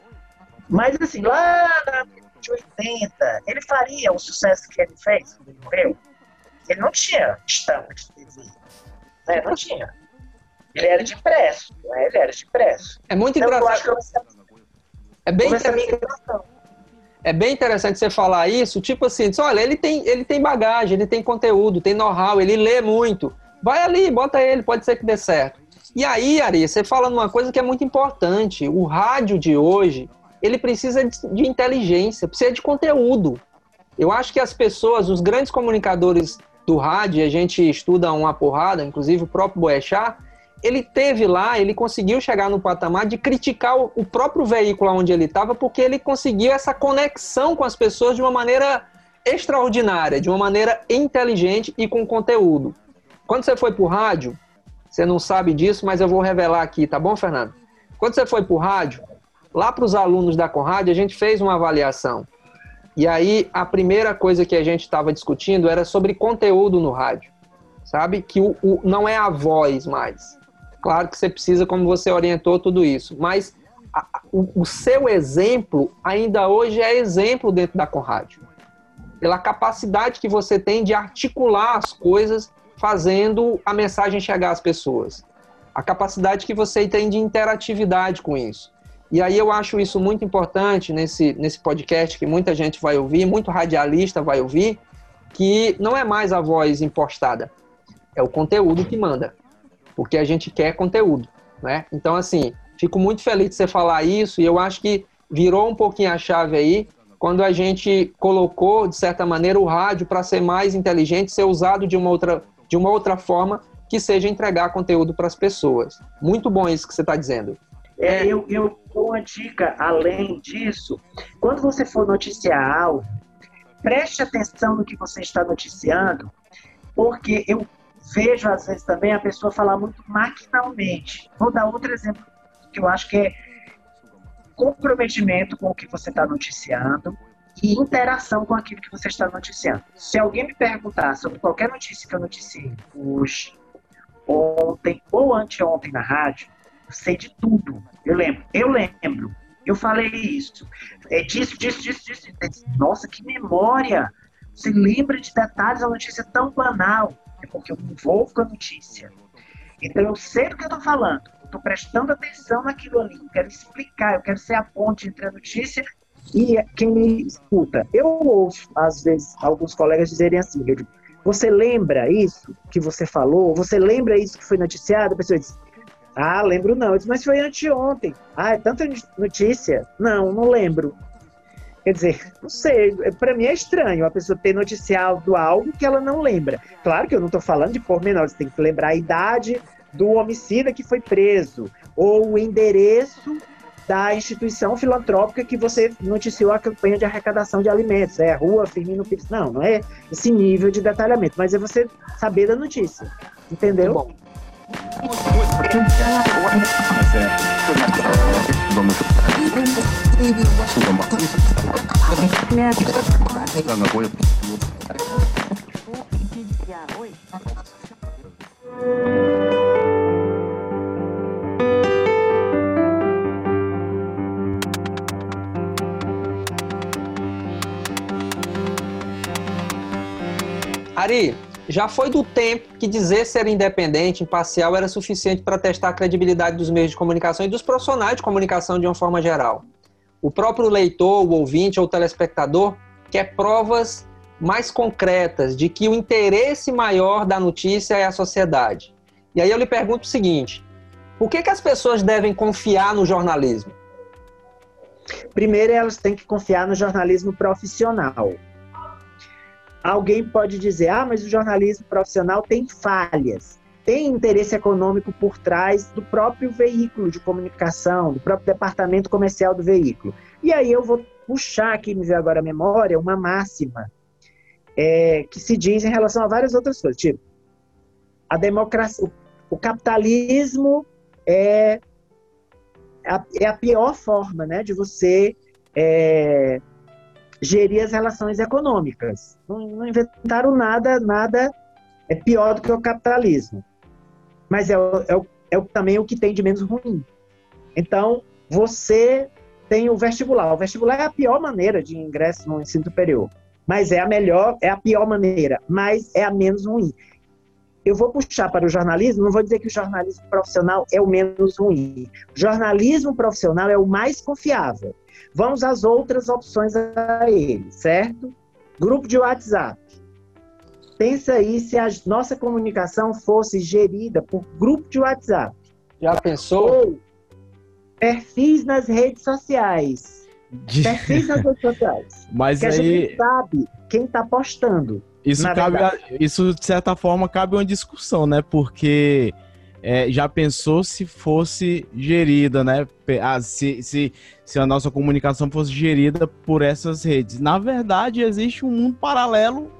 mas assim, lá na de 80, ele faria o sucesso que ele fez quando ele morreu? Ele não tinha estampa de TV. Né? Não tinha. Ele era de impresso. Né? Ele era. É muito então, engraçado. É bem interessante. É bem interessante você falar isso, tipo assim, diz, olha, ele tem, ele tem bagagem, ele tem conteúdo, tem know-how, ele lê muito. Vai ali, bota ele, pode ser que dê certo. E aí, Ari, você fala numa coisa que é muito importante. O rádio de hoje, ele precisa de inteligência, precisa de conteúdo. Eu acho que as pessoas, os grandes comunicadores do rádio, a gente estuda uma porrada, inclusive o próprio Boechat, ele teve lá, ele conseguiu chegar no patamar de criticar o próprio veículo onde ele estava, porque ele conseguiu essa conexão com as pessoas de uma maneira extraordinária, de uma maneira inteligente e com conteúdo. Quando você foi para o rádio, você não sabe disso, mas eu vou revelar aqui, tá bom, Fernando? Quando você foi para o rádio, lá para os alunos da Conrad, a gente fez uma avaliação. E aí, a primeira coisa que a gente estava discutindo era sobre conteúdo no rádio. Sabe? Que o, o, não é a voz mais. Claro que você precisa, como você orientou, tudo isso. Mas a, o, o, seu exemplo ainda hoje é exemplo dentro da Conrad. Pela capacidade que você tem de articular as coisas fazendo a mensagem chegar às pessoas. A capacidade que você tem de interatividade com isso. E aí eu acho isso muito importante nesse, nesse podcast que muita gente vai ouvir, muito radialista vai ouvir, que não é mais a voz impostada, é o conteúdo que manda, porque a gente quer conteúdo, né? Então, assim, fico muito feliz de você falar isso e eu acho que virou um pouquinho a chave aí quando a gente colocou, de certa maneira, o rádio para ser mais inteligente, ser usado de uma outra, de uma outra forma que seja entregar conteúdo para as pessoas. Muito bom isso que você está dizendo. É, eu, eu uma dica além disso. Quando você for noticiar algo, preste atenção no que você está noticiando, porque eu vejo às vezes também a pessoa falar muito maquinalmente. Vou dar outro exemplo que eu acho que é comprometimento com o que você está noticiando e interação com aquilo que você está noticiando. Se alguém me perguntar sobre qualquer notícia que eu noticiei hoje, ontem ou anteontem na rádio, sei de tudo. Eu lembro, eu lembro. Eu falei isso. É disso, disso, disso, disso. Nossa, que memória! Você lembra de detalhes da notícia tão banal. Porque eu me envolvo com a notícia. Então eu sei do que eu estou falando. Eu estou prestando atenção naquilo ali. Eu quero explicar, eu quero ser a ponte entre a notícia e quem me escuta. Eu ouço, às vezes, alguns colegas dizerem assim: digo, você lembra isso que você falou? Você lembra isso que foi noticiado? A pessoa diz: ah, lembro não. Eu disse, mas foi anteontem. Ah, é tanta notícia? Não, não lembro. Quer dizer, não sei, para mim é estranho a pessoa ter noticiado algo que ela não lembra. Claro que eu não estou falando de pormenores, tem que lembrar a idade do homicida que foi preso, ou o endereço da instituição filantrópica que você noticiou a campanha de arrecadação de alimentos. É Rua Firmino Pires. Não, não é esse nível de detalhamento, mas é você saber da notícia. Entendeu? Bom. Ari, já foi do tempo que dizer ser independente, imparcial, era suficiente para testar a credibilidade dos meios de comunicação e dos profissionais de comunicação de uma forma geral. O próprio leitor, o ouvinte ou o telespectador quer provas mais concretas de que o interesse maior da notícia é a sociedade. E aí eu lhe pergunto o seguinte: por que, que as pessoas devem confiar no jornalismo? Primeiro, elas têm que confiar no jornalismo profissional. Alguém pode dizer, ah, mas o jornalismo profissional tem falhas, tem interesse econômico por trás do próprio veículo de comunicação, do próprio departamento comercial do veículo. E aí eu vou puxar aqui, me ver agora a memória, uma máxima é, que se diz em relação a várias outras coisas, tipo, a democracia, o capitalismo é a, é a pior forma, né, de você é, gerir as relações econômicas. Não, não, inventaram nada, nada é pior do que o capitalismo. Mas é, é, é também o que tem de menos ruim. Então, você tem o vestibular. O vestibular é a pior maneira de ingresso no ensino superior. Mas é a melhor, é a pior maneira, mas é a menos ruim. Eu vou puxar para o jornalismo, não vou dizer que o jornalismo profissional é o menos ruim. O jornalismo profissional é o mais confiável. Vamos às outras opções a ele, certo? Grupo de WhatsApp. Pensa aí se a nossa comunicação fosse gerida por grupo de WhatsApp. Já pensou? Ou perfis nas redes sociais. De... Perfis nas redes sociais. Mas aí... a gente sabe quem está postando. Isso, cabe a, isso, de certa forma, cabe uma discussão, né? Porque é, já pensou se fosse gerida, né? Ah, se, se, se a nossa comunicação fosse gerida por essas redes. Na verdade, existe um mundo paralelo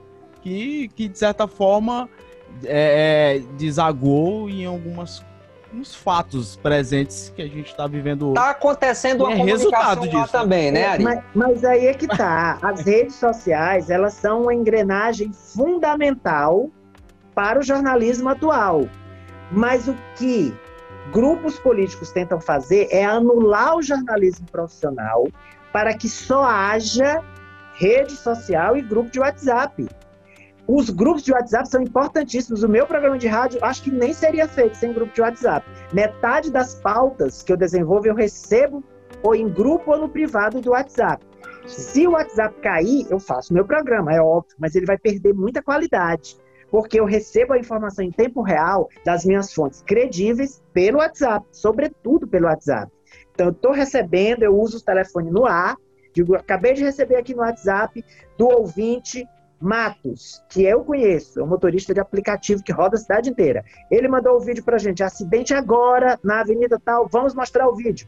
que, que de certa forma, é, é desagou em algumas uns fatos presentes que a gente está vivendo hoje. Está acontecendo uma é comunicação lá disso. também, né, Ari? Mas, mas, aí é que tá. As redes sociais, elas são uma engrenagem fundamental para o jornalismo atual. Mas o que grupos políticos tentam fazer é anular o jornalismo profissional para que só haja rede social e grupo de WhatsApp. Os grupos de WhatsApp são importantíssimos. O meu programa de rádio acho que nem seria feito sem grupo de WhatsApp. Metade das pautas que eu desenvolvo eu recebo ou em grupo ou no privado do WhatsApp. Se o WhatsApp cair, eu faço meu programa, é óbvio, mas ele vai perder muita qualidade, porque eu recebo a informação em tempo real das minhas fontes credíveis pelo WhatsApp, sobretudo pelo WhatsApp. Então, eu estou recebendo, eu uso o telefone no ar, digo, acabei de receber aqui no WhatsApp do ouvinte Matos, que eu conheço, é um motorista de aplicativo que roda a cidade inteira. Ele mandou o vídeo pra gente, acidente agora na avenida tal, vamos mostrar o vídeo.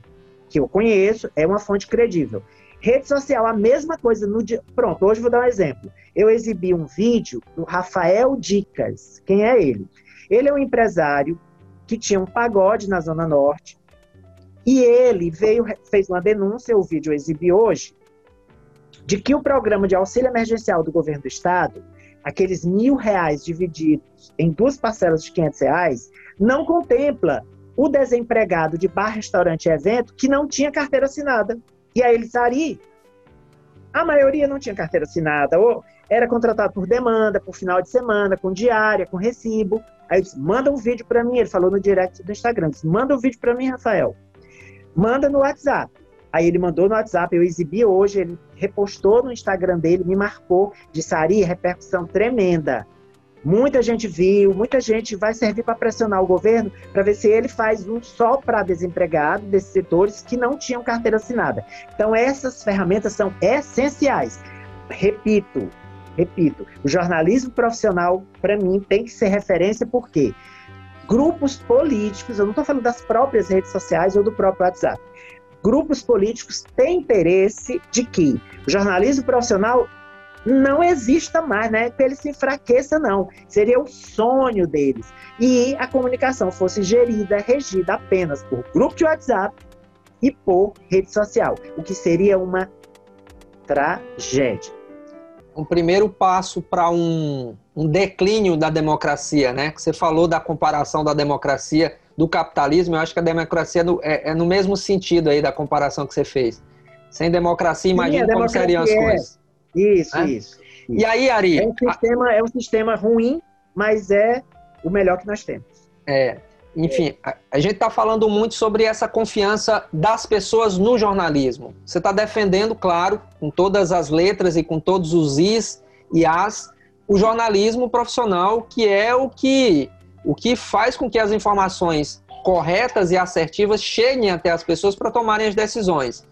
Que eu conheço, é uma fonte credível. Rede social, a mesma coisa no dia. Pronto, hoje vou dar um exemplo. Eu exibi um vídeo do Rafael Dicas. Quem é ele? Ele é um empresário que tinha um pagode na Zona Norte. E ele veio, fez uma denúncia, o vídeo eu exibi hoje, de que o programa de auxílio emergencial do governo do estado, aqueles mil reais divididos em duas parcelas de 500 reais, não contempla o desempregado de bar, restaurante e evento que não tinha carteira assinada. E aí eles ali, a maioria não tinha carteira assinada, ou era contratado por demanda, por final de semana, com diária, com recibo. Aí disse, manda um vídeo para mim. Ele falou no direct do Instagram, disse, manda um vídeo para mim, Rafael. Manda no WhatsApp. Aí ele mandou no WhatsApp, eu exibi hoje, ele repostou no Instagram dele, me marcou, disse, Ari, repercussão tremenda. Muita gente viu, muita gente vai servir para pressionar o governo para ver se ele faz um só para desempregado desses setores que não tinham carteira assinada. Então, essas ferramentas são essenciais. Repito, repito, o jornalismo profissional, para mim, tem que ser referência, porque grupos políticos, eu não estou falando das próprias redes sociais ou do próprio WhatsApp, grupos políticos têm interesse de que o jornalismo profissional não exista mais, né? Que ele se enfraqueça, não. Seria o sonho deles. E a comunicação fosse gerida, regida apenas por grupo de WhatsApp e por rede social, o que seria uma tragédia. Um primeiro passo para um, um declínio da democracia, né? Você falou da comparação da democracia do capitalismo, eu acho que a democracia é, é, no mesmo sentido aí da comparação que você fez. Sem democracia, imagina Sim, como seriam as é. coisas. Isso, né? isso, isso, E aí, Ari? É um, sistema, a... é um sistema ruim, mas é o melhor que nós temos. É. Enfim, a, a gente está falando muito sobre essa confiança das pessoas no jornalismo. Você está defendendo, claro, com todas as letras e com todos os is e as, o jornalismo profissional, que é o que o que faz com que as informações corretas e assertivas cheguem até as pessoas para tomarem as decisões.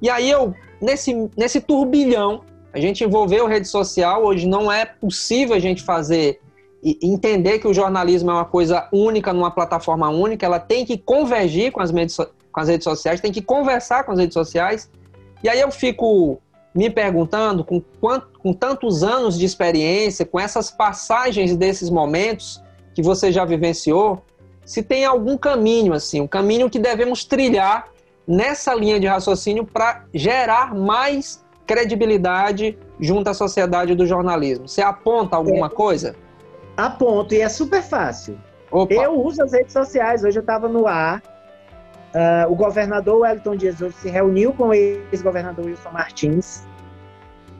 E aí eu, nesse, nesse turbilhão, a gente envolveu rede social, hoje não é possível a gente fazer e entender que o jornalismo é uma coisa única numa plataforma única, ela tem que convergir com as, com as redes sociais, tem que conversar com as redes sociais. E aí eu fico me perguntando, com, quanto, com tantos anos de experiência, com essas passagens desses momentos, que você já vivenciou, se tem algum caminho, assim, um caminho que devemos trilhar nessa linha de raciocínio para gerar mais credibilidade junto à sociedade do jornalismo. Você aponta alguma é, coisa? Aponto, e é super fácil. Opa. Eu uso as redes sociais, hoje eu estava no ar, uh, o governador Wellington Dias hoje se reuniu com o ex-governador Wilson Martins,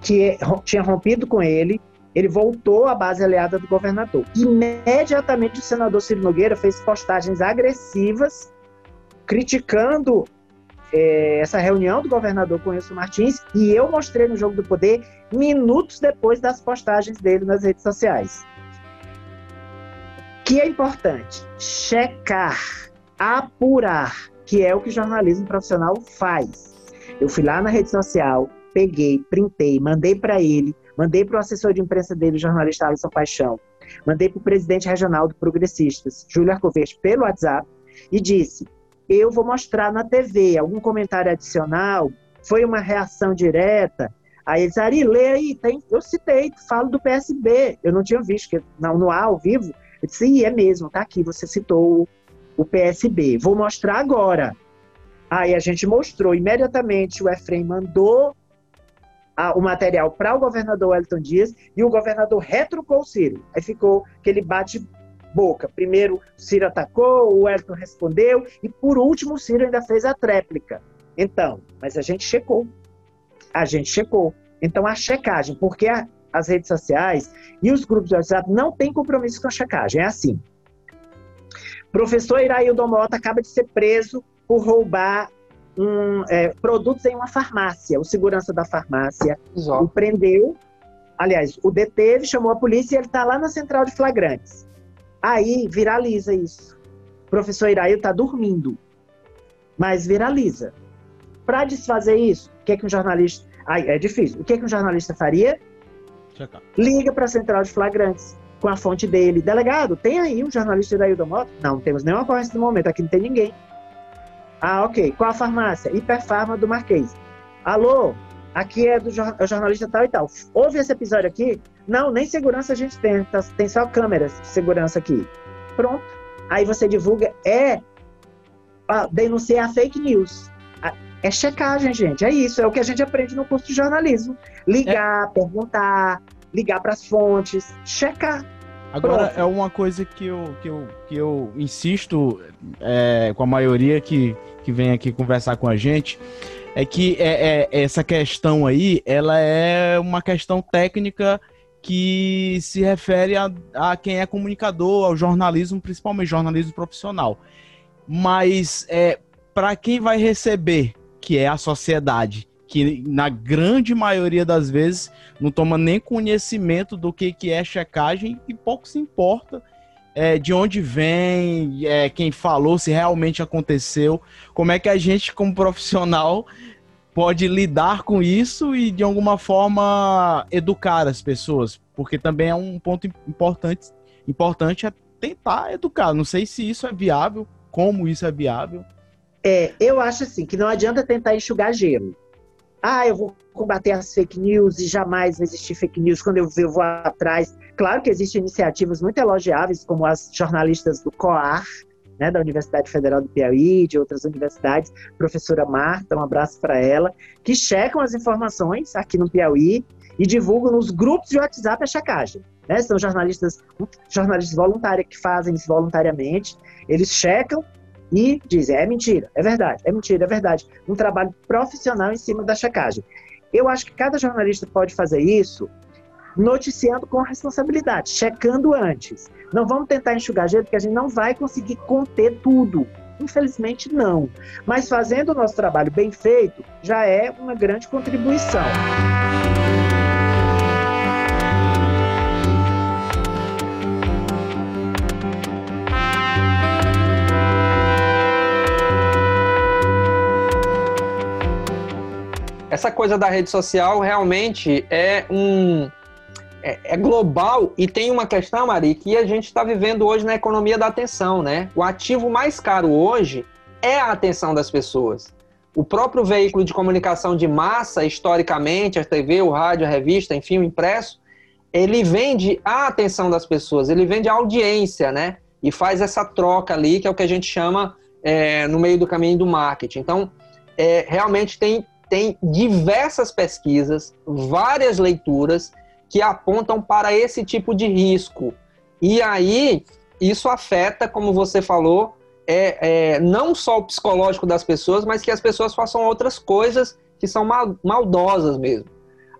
que tinha rompido com ele, ele voltou à base aliada do governador. Imediatamente o senador Ciro Nogueira fez postagens agressivas criticando é, essa reunião do governador com Wilson Martins e eu mostrei no Jogo do Poder minutos depois das postagens dele nas redes sociais. Que é importante checar apurar, que é o que jornalismo profissional faz. Eu fui lá na rede social, peguei, printei, mandei para ele, mandei para o assessor de imprensa dele, o jornalista Alisson Paixão, mandei para o presidente regional do Progressistas, Júlio Arcoverde, pelo WhatsApp, e disse: eu vou mostrar na TV algum comentário adicional, foi uma reação direta. Aí eles, Ari, lê aí, tem, eu citei, falo do PSB, eu não tinha visto, que não, no ar, ao vivo, eu disse, é mesmo, tá aqui, você citou o, PSB, vou mostrar agora. Aí a gente mostrou, imediatamente o Efrem mandou a, o material para o governador Wellington Dias e o governador retrucou o Ciro. Aí ficou aquele bate boca. Primeiro, Ciro atacou, o Wellington respondeu, e por último, o Ciro ainda fez a tréplica. Então, mas a gente checou. A gente checou. Então, a checagem, porque a, as redes sociais e os grupos de WhatsApp não têm compromisso com a checagem. É assim. Professor Iraildo Mota acaba de ser preso por roubar um, é, produtos em uma farmácia. O segurança da farmácia Exato. o prendeu, aliás, o deteve, chamou a polícia e ele está lá na central de flagrantes. Aí viraliza isso. O professor Irail está dormindo, mas viraliza. Para desfazer isso, o que, é que um jornalista. Ai, é difícil. O que, é que um jornalista faria? Liga para a central de flagrantes com a fonte dele. Delegado, tem aí um jornalista Irail da Moto? Não, não temos nenhuma ocorrência no momento, aqui não tem ninguém. Ah, ok. Qual a farmácia? Hiperfarma do Marquês. Alô, aqui é do é jornalista tal e tal. Houve esse episódio aqui? Não, nem segurança a gente tem, tá, tem só câmeras de segurança aqui. Pronto. Aí você divulga, é ah, denunciar fake news. É checagem, gente. É isso, é o que a gente aprende no curso de jornalismo. Ligar, é. perguntar, ligar para as fontes, checar. Agora, Pronto. é uma coisa que eu, que eu, que eu insisto é, com a maioria que, que vem aqui conversar com a gente, é que é, é, essa questão aí, ela é uma questão técnica que se refere a, a quem é comunicador, ao jornalismo, principalmente jornalismo profissional. Mas é, para quem vai receber, que é a sociedade, que na grande maioria das vezes não toma nem conhecimento do que, que é checagem e pouco se importa é, de onde vem, é, quem falou, se realmente aconteceu, como é que a gente, como profissional, pode lidar com isso e de alguma forma educar as pessoas, porque também é um ponto importante, importante é tentar educar. Não sei se isso é viável, como isso é viável. É, eu acho assim que não adianta tentar enxugar gelo. Ah, eu vou combater as fake news e jamais vai existir fake news quando eu, eu vou atrás. Claro que existem iniciativas muito elogiáveis, como as jornalistas do COAR, né, da Universidade Federal do Piauí, de outras universidades, professora Marta, um abraço para ela, que checam as informações aqui no Piauí e divulgam nos grupos de WhatsApp a checagem. Né? São jornalistas, jornalistas voluntários que fazem isso voluntariamente, eles checam e dizem, é mentira, é verdade, é mentira, é verdade. Um trabalho profissional em cima da checagem. Eu acho que cada jornalista pode fazer isso noticiando com responsabilidade, checando antes. Não vamos tentar enxugar gelo, porque a gente não vai conseguir conter tudo. Infelizmente, não. Mas fazendo o nosso trabalho bem feito, já é uma grande contribuição. Essa coisa da rede social realmente é um, é, é, global e tem uma questão, Mari, que a gente está vivendo hoje na economia da atenção, né? O ativo mais caro hoje é a atenção das pessoas. O próprio veículo de comunicação de massa, historicamente, a TV, o rádio, a revista, enfim, o impresso, ele vende a atenção das pessoas, ele vende a audiência, né? E faz essa troca ali, que é o que a gente chama é, no meio do caminho do marketing. Então, é, realmente tem, tem diversas pesquisas, várias leituras que apontam para esse tipo de risco. E aí, isso afeta, como você falou, é, é, não só o psicológico das pessoas, mas que as pessoas façam outras coisas que são mal, maldosas mesmo.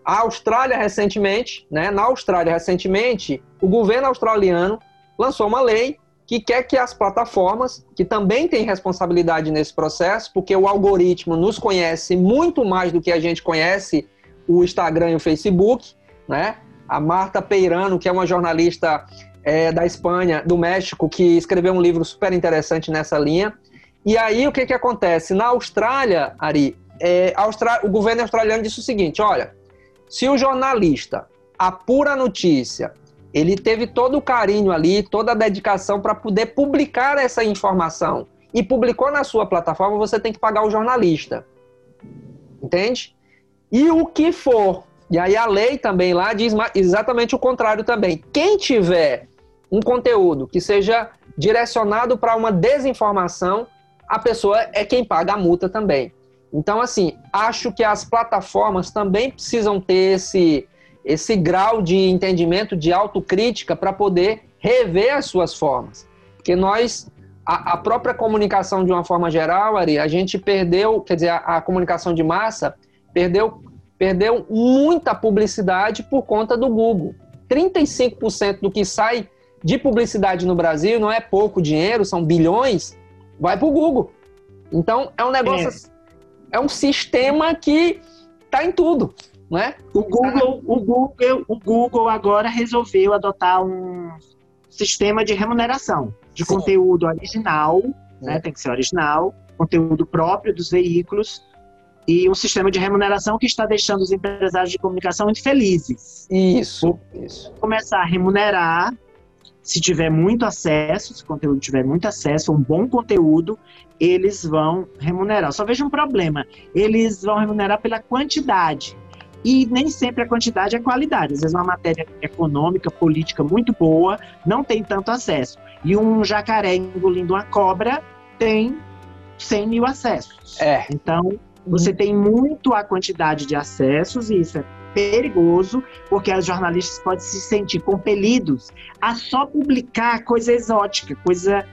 A Austrália recentemente, né, na Austrália recentemente, o governo australiano lançou uma lei que quer que as plataformas, que também têm responsabilidade nesse processo, porque o algoritmo nos conhece muito mais do que a gente conhece o Instagram e o Facebook, né? A Marta Peirano, que é uma jornalista é, da Espanha, do México, que escreveu um livro super interessante nessa linha. E aí o que, que acontece? Na Austrália, Ari, é, o governo australiano disse o seguinte: olha, se o jornalista apura a notícia, ele teve todo o carinho ali, toda a dedicação para poder publicar essa informação e publicou na sua plataforma, você tem que pagar o jornalista. Entende? E o que for, e aí a lei também lá diz exatamente o contrário também. Quem tiver um conteúdo que seja direcionado para uma desinformação, a pessoa é quem paga a multa também. Então, assim, acho que as plataformas também precisam ter esse, esse grau de entendimento, de autocrítica, para poder rever as suas formas. Porque nós, a, a, própria comunicação de uma forma geral, Ari, a gente perdeu, quer dizer, a, a comunicação de massa perdeu, perdeu muita publicidade por conta do Google. 35% do que sai de publicidade no Brasil não é pouco dinheiro, são bilhões, vai para o Google. Então, é um negócio, é, é um sistema que está em tudo. Né? O Google, o Google, o Google agora resolveu adotar um sistema de remuneração de Sim. conteúdo original, né? Tem que ser original, conteúdo próprio dos veículos e um sistema de remuneração que está deixando os empresários de comunicação muito felizes. Isso, isso. Começar a remunerar se tiver muito acesso, se o conteúdo tiver muito acesso, um bom conteúdo, eles vão remunerar. Só vejo um problema: eles vão remunerar pela quantidade. E nem sempre a quantidade é qualidade. Às vezes, uma matéria econômica, política muito boa, não tem tanto acesso. E um jacaré engolindo uma cobra tem 100 mil acessos. É. Então, você tem muito a quantidade de acessos, e isso é perigoso, porque os jornalistas podem se sentir compelidos a só publicar coisa exótica, coisa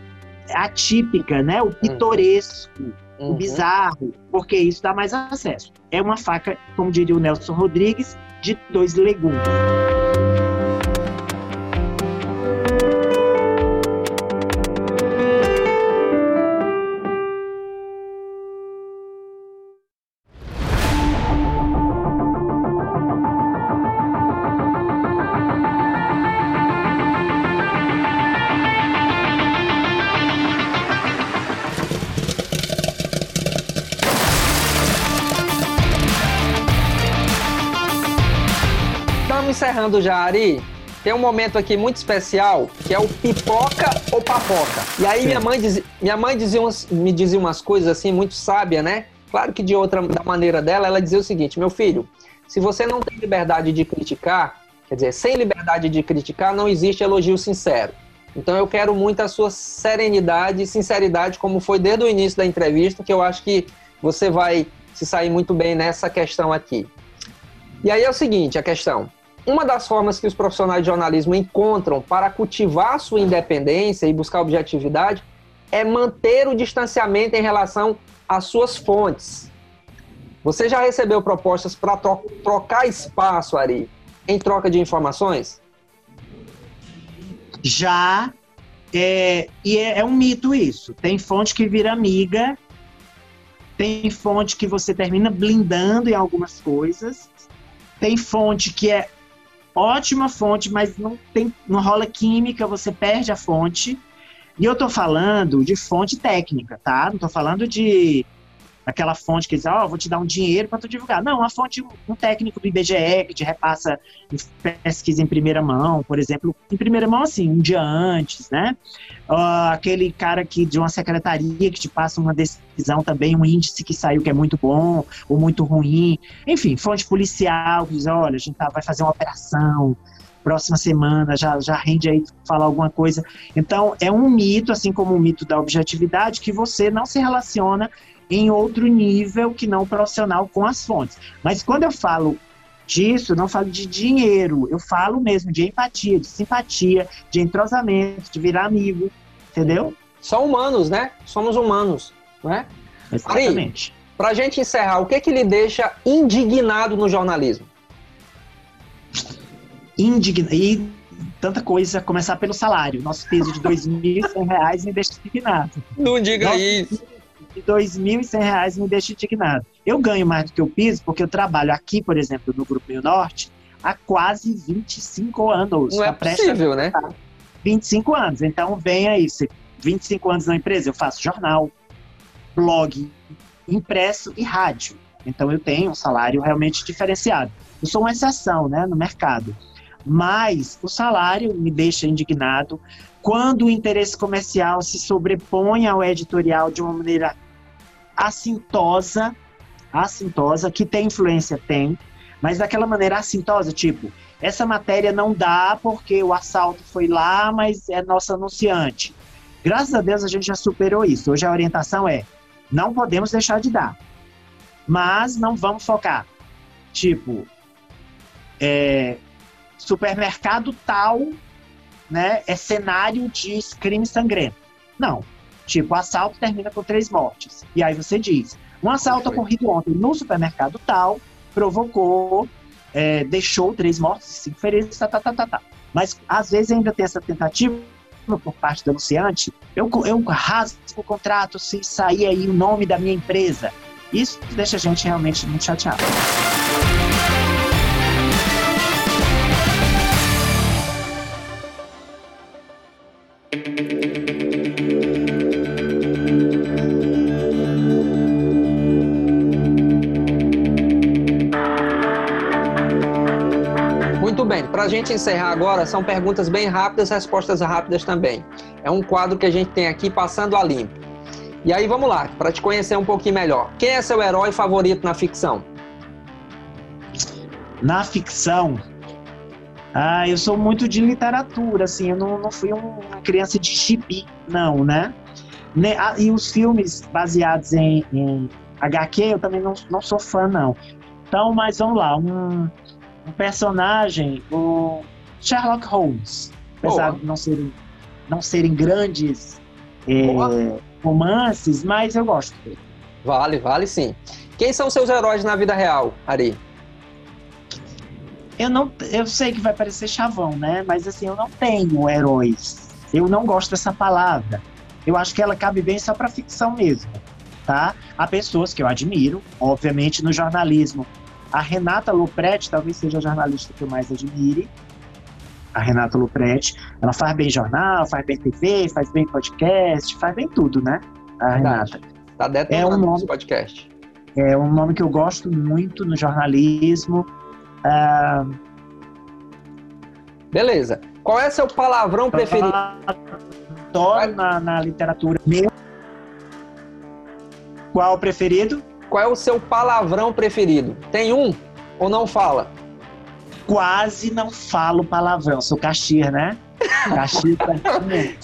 atípica, né? O pitoresco, uhum. o bizarro, porque isso dá mais acesso. É uma faca, como diria o Nelson Rodrigues, de dois legumes. Encerrando já, Ari, tem um momento aqui muito especial, que é o pipoca ou papoca. E aí minha mãe, diz, minha mãe dizia umas, me dizia umas coisas assim, muito sábia, né? Claro que de outra da maneira dela, ela dizia o seguinte, meu filho, se você não tem liberdade de criticar, quer dizer, sem liberdade de criticar, não existe elogio sincero. Então eu quero muito a sua serenidade e sinceridade, como foi desde o início da entrevista, que eu acho que você vai se sair muito bem nessa questão aqui. E aí é o seguinte, a questão. Uma das formas que os profissionais de jornalismo encontram para cultivar sua independência e buscar objetividade é manter o distanciamento em relação às suas fontes. Você já recebeu propostas para tro trocar espaço, Ari, em troca de informações? Já. É, e é, é um mito isso. Tem fonte que vira amiga, tem fonte que você termina blindando em algumas coisas, tem fonte que é ótima fonte, mas não tem, não rola química, você perde a fonte. E eu tô falando de fonte técnica, tá? Não tô falando de aquela fonte que diz, ó, oh, vou te dar um dinheiro para tu divulgar. Não, uma fonte, um técnico do IBGE que te repassa pesquisa em primeira mão, por exemplo, em primeira mão, assim, um dia antes, né? Uh, aquele cara que de uma secretaria que te passa uma decisão também, um índice que saiu que é muito bom ou muito ruim. Enfim, fonte policial que diz, olha, a gente tá, vai fazer uma operação, próxima semana já, já rende aí falar alguma coisa. Então, é um mito, assim como o mito da objetividade, que você não se relaciona em outro nível que não profissional com as fontes. Mas quando eu falo disso, não falo de dinheiro, eu falo mesmo de empatia, de simpatia, de entrosamento, de virar amigo, entendeu? São humanos, né? Somos humanos, né? Exatamente. Para a gente encerrar, o que que lhe deixa indignado no jornalismo? Indigna e tanta coisa, começar pelo salário. Nosso peso de R$ 2.100 me deixa indignado. Não diga Nosso isso de R$ 2.100 me deixa indignado. Eu ganho mais do que eu piso porque eu trabalho aqui, por exemplo, no Grupo Rio Norte, há quase 25 anos. Não é possível, né? 25 anos. Então, vem aí, 25 anos na empresa, eu faço jornal, blog impresso e rádio. Então eu tenho um salário realmente diferenciado. Eu sou uma exceção né, no mercado. Mas o salário me deixa indignado quando o interesse comercial se sobrepõe ao editorial de uma maneira assintosa, assintosa, que tem influência, tem, mas daquela maneira assintosa, tipo, essa matéria não dá porque o assalto foi lá, mas é nosso anunciante. Graças a Deus a gente já superou isso. Hoje a orientação é: não podemos deixar de dar, mas não vamos focar. Tipo, é, supermercado tal, né, é cenário de crime sangrento. Não. Tipo, assalto termina com três mortes. E aí você diz: um assalto ocorrido ontem no supermercado tal provocou, é, deixou três mortes, cinco feridos, tá, tá, tá, tá, tá. Mas às vezes ainda tem essa tentativa por parte do anunciante, eu, eu rasgo o contrato se sair aí o nome da minha empresa. Isso deixa a gente realmente muito chateado. Para a gente encerrar agora, são perguntas bem rápidas, respostas rápidas também. É um quadro que a gente tem aqui passando a limpo. E aí vamos lá, para te conhecer um pouquinho melhor. Quem é seu herói favorito na ficção? Na ficção, ah, eu sou muito de literatura, assim, eu não, não fui uma criança de chibi, não, né? Ah, e os filmes baseados em, em HQ, eu também não, não sou fã, não. Então, mas vamos lá, um, um personagem, o Sherlock Holmes. Apesar Boa. de não serem, não serem grandes é, romances, mas eu gosto dele. Vale, vale sim. Quem são seus heróis na vida real, Ari? Eu não, eu sei que vai parecer chavão, né? Mas assim, eu não tenho heróis. Eu não gosto dessa palavra. Eu acho que ela cabe bem só para ficção mesmo, tá? Há pessoas que eu admiro, obviamente no jornalismo a Renata Lupretti talvez seja a jornalista que eu mais admire. A Renata Lupretti, ela faz bem jornal, faz bem TV, faz bem podcast, faz bem tudo, né? A Renata. Tá é um nome, podcast. É um nome que eu gosto muito no jornalismo. Uh... Beleza. Qual é seu palavrão preferido? Adoro na, na literatura. Meu. Qual o preferido? Qual é o seu palavrão preferido? Tem um ou não fala? Quase não falo palavrão. Sou Caxir, né? Caxir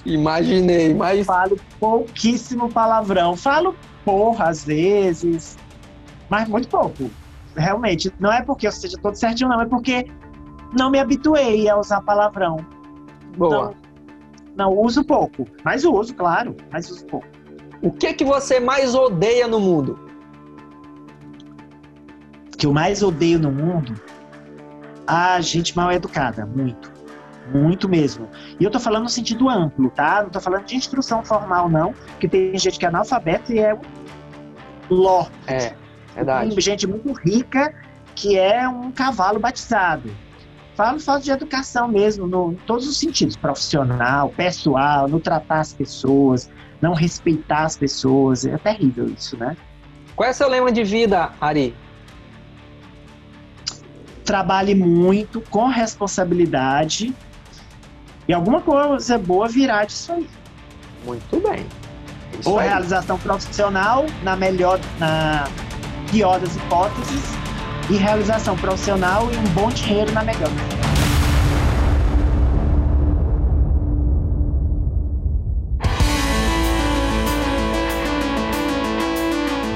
Imaginei, mas. Falo pouquíssimo palavrão. Falo porra às vezes, mas muito pouco. Realmente. Não é porque eu seja todo certinho, não. É porque não me habituei a usar palavrão. Boa. Não, não uso pouco. Mas uso, claro. Mas uso pouco. O que, que você mais odeia no mundo? que eu mais odeio no mundo, a gente mal educada, muito. Muito mesmo. E eu tô falando no sentido amplo, tá? Não tô falando de instrução formal, não, porque tem gente que é analfabeta e é ló. É, verdade. Tem gente muito rica que é um cavalo batizado. Falo falta de educação mesmo, no, em todos os sentidos, profissional, pessoal, no tratar as pessoas, não respeitar as pessoas. É terrível isso, né? Qual é o seu lema de vida, Ari? trabalhe muito, com responsabilidade, e alguma coisa boa virá disso aí. Muito bem. Isso Ou aí. realização profissional, na melhor, na pior das hipóteses, e realização profissional e um bom dinheiro na melhor.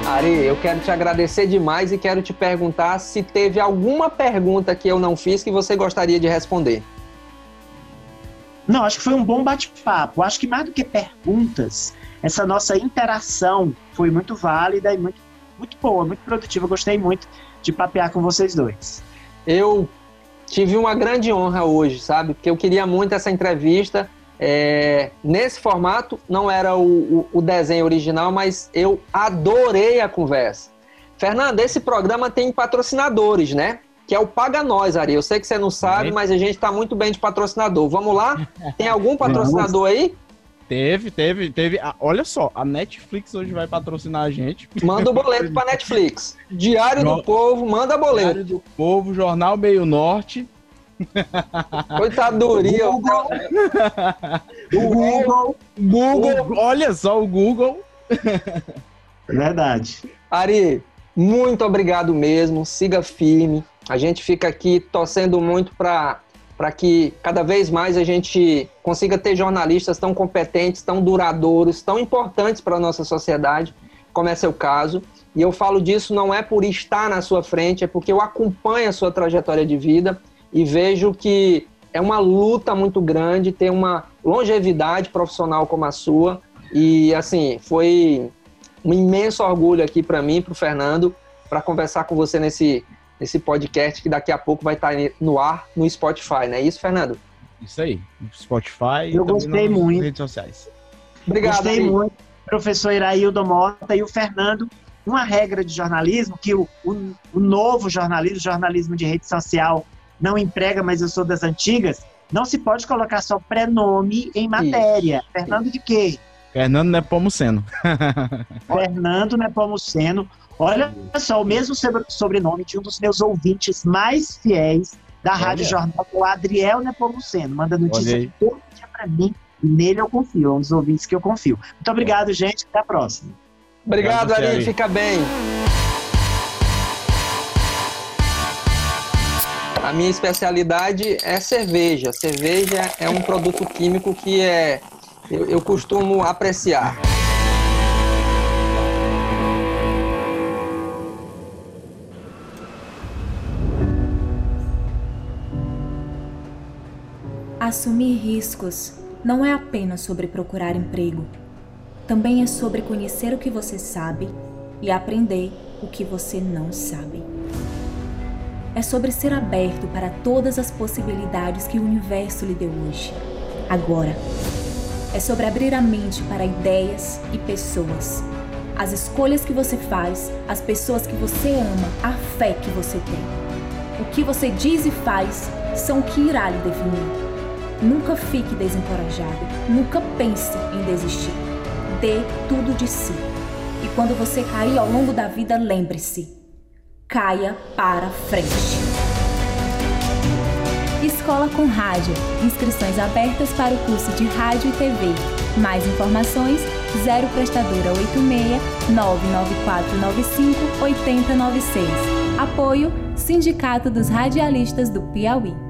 Ari, eu quero te agradecer demais e quero te perguntar se teve alguma pergunta que eu não fiz que você gostaria de responder. Não, acho que foi um bom bate-papo. Acho que mais do que perguntas, essa nossa interação foi muito válida e muito, muito boa, muito produtiva. Gostei muito de papear com vocês dois. Eu tive uma grande honra hoje, sabe? Porque eu queria muito essa entrevista é, nesse formato, não era o, o, o, desenho original, mas eu adorei a conversa. Fernando, esse programa tem patrocinadores, né? Que é o Paga Nós, Ari. Eu sei que você não sabe, mas a gente está muito bem de patrocinador. Vamos lá? Tem algum patrocinador aí? Teve, teve, teve. Ah, olha só, a Netflix hoje vai patrocinar a gente. Manda o boleto pra Netflix. Diário do Povo, manda boleto. Diário do Povo, Jornal Meio Norte. Coitadoria. Google. o Google. Google. Olha só o Google. Verdade. Ari, muito obrigado mesmo. Siga firme. A gente fica aqui torcendo muito para para que cada vez mais a gente consiga ter jornalistas tão competentes, tão duradouros, tão importantes para a nossa sociedade, como é seu caso. E eu falo disso não é por estar na sua frente, é porque eu acompanho a sua trajetória de vida e vejo que é uma luta muito grande ter uma longevidade profissional como a sua. E assim, foi um imenso orgulho aqui para mim, para o Fernando, para conversar com você nesse nesse podcast que daqui a pouco vai estar no ar no Spotify, não é isso, Fernando? Isso aí, Spotify Eu gostei muito. redes sociais. Obrigado. Gostei aí. muito, professor Iraildo Mota e o Fernando. Uma regra de jornalismo que o, o, o novo jornalismo, jornalismo de rede social, não emprega, mas eu sou das antigas, não se pode colocar só prenome em matéria. Isso. Fernando de quê? Fernando Nepomuceno. Fernando Nepomuceno, Olha só, o mesmo sobrenome de um dos meus ouvintes mais fiéis da Olha. Rádio Jornal, o Adriel Nepomuceno. Manda notícia todo dia para mim e nele eu confio, é um dos ouvintes que eu confio. Muito obrigado, gente. Até a próxima. Obrigado, obrigado Ari. Fica bem. A minha especialidade é cerveja. Cerveja é um produto químico que é eu, eu costumo apreciar. Assumir riscos não é apenas sobre procurar emprego. Também é sobre conhecer o que você sabe e aprender o que você não sabe. É sobre ser aberto para todas as possibilidades que o universo lhe deu hoje, agora. É sobre abrir a mente para ideias e pessoas. As escolhas que você faz, as pessoas que você ama, a fé que você tem. O que você diz e faz são o que irá lhe definir. Nunca fique desencorajado, nunca pense em desistir. Dê tudo de si. E quando você cair ao longo da vida, lembre-se: caia para frente. Escola com Rádio. Inscrições abertas para o curso de Rádio e TV. Mais informações: 0 Prestadora 86 99495 8096. Apoio: Sindicato dos Radialistas do Piauí.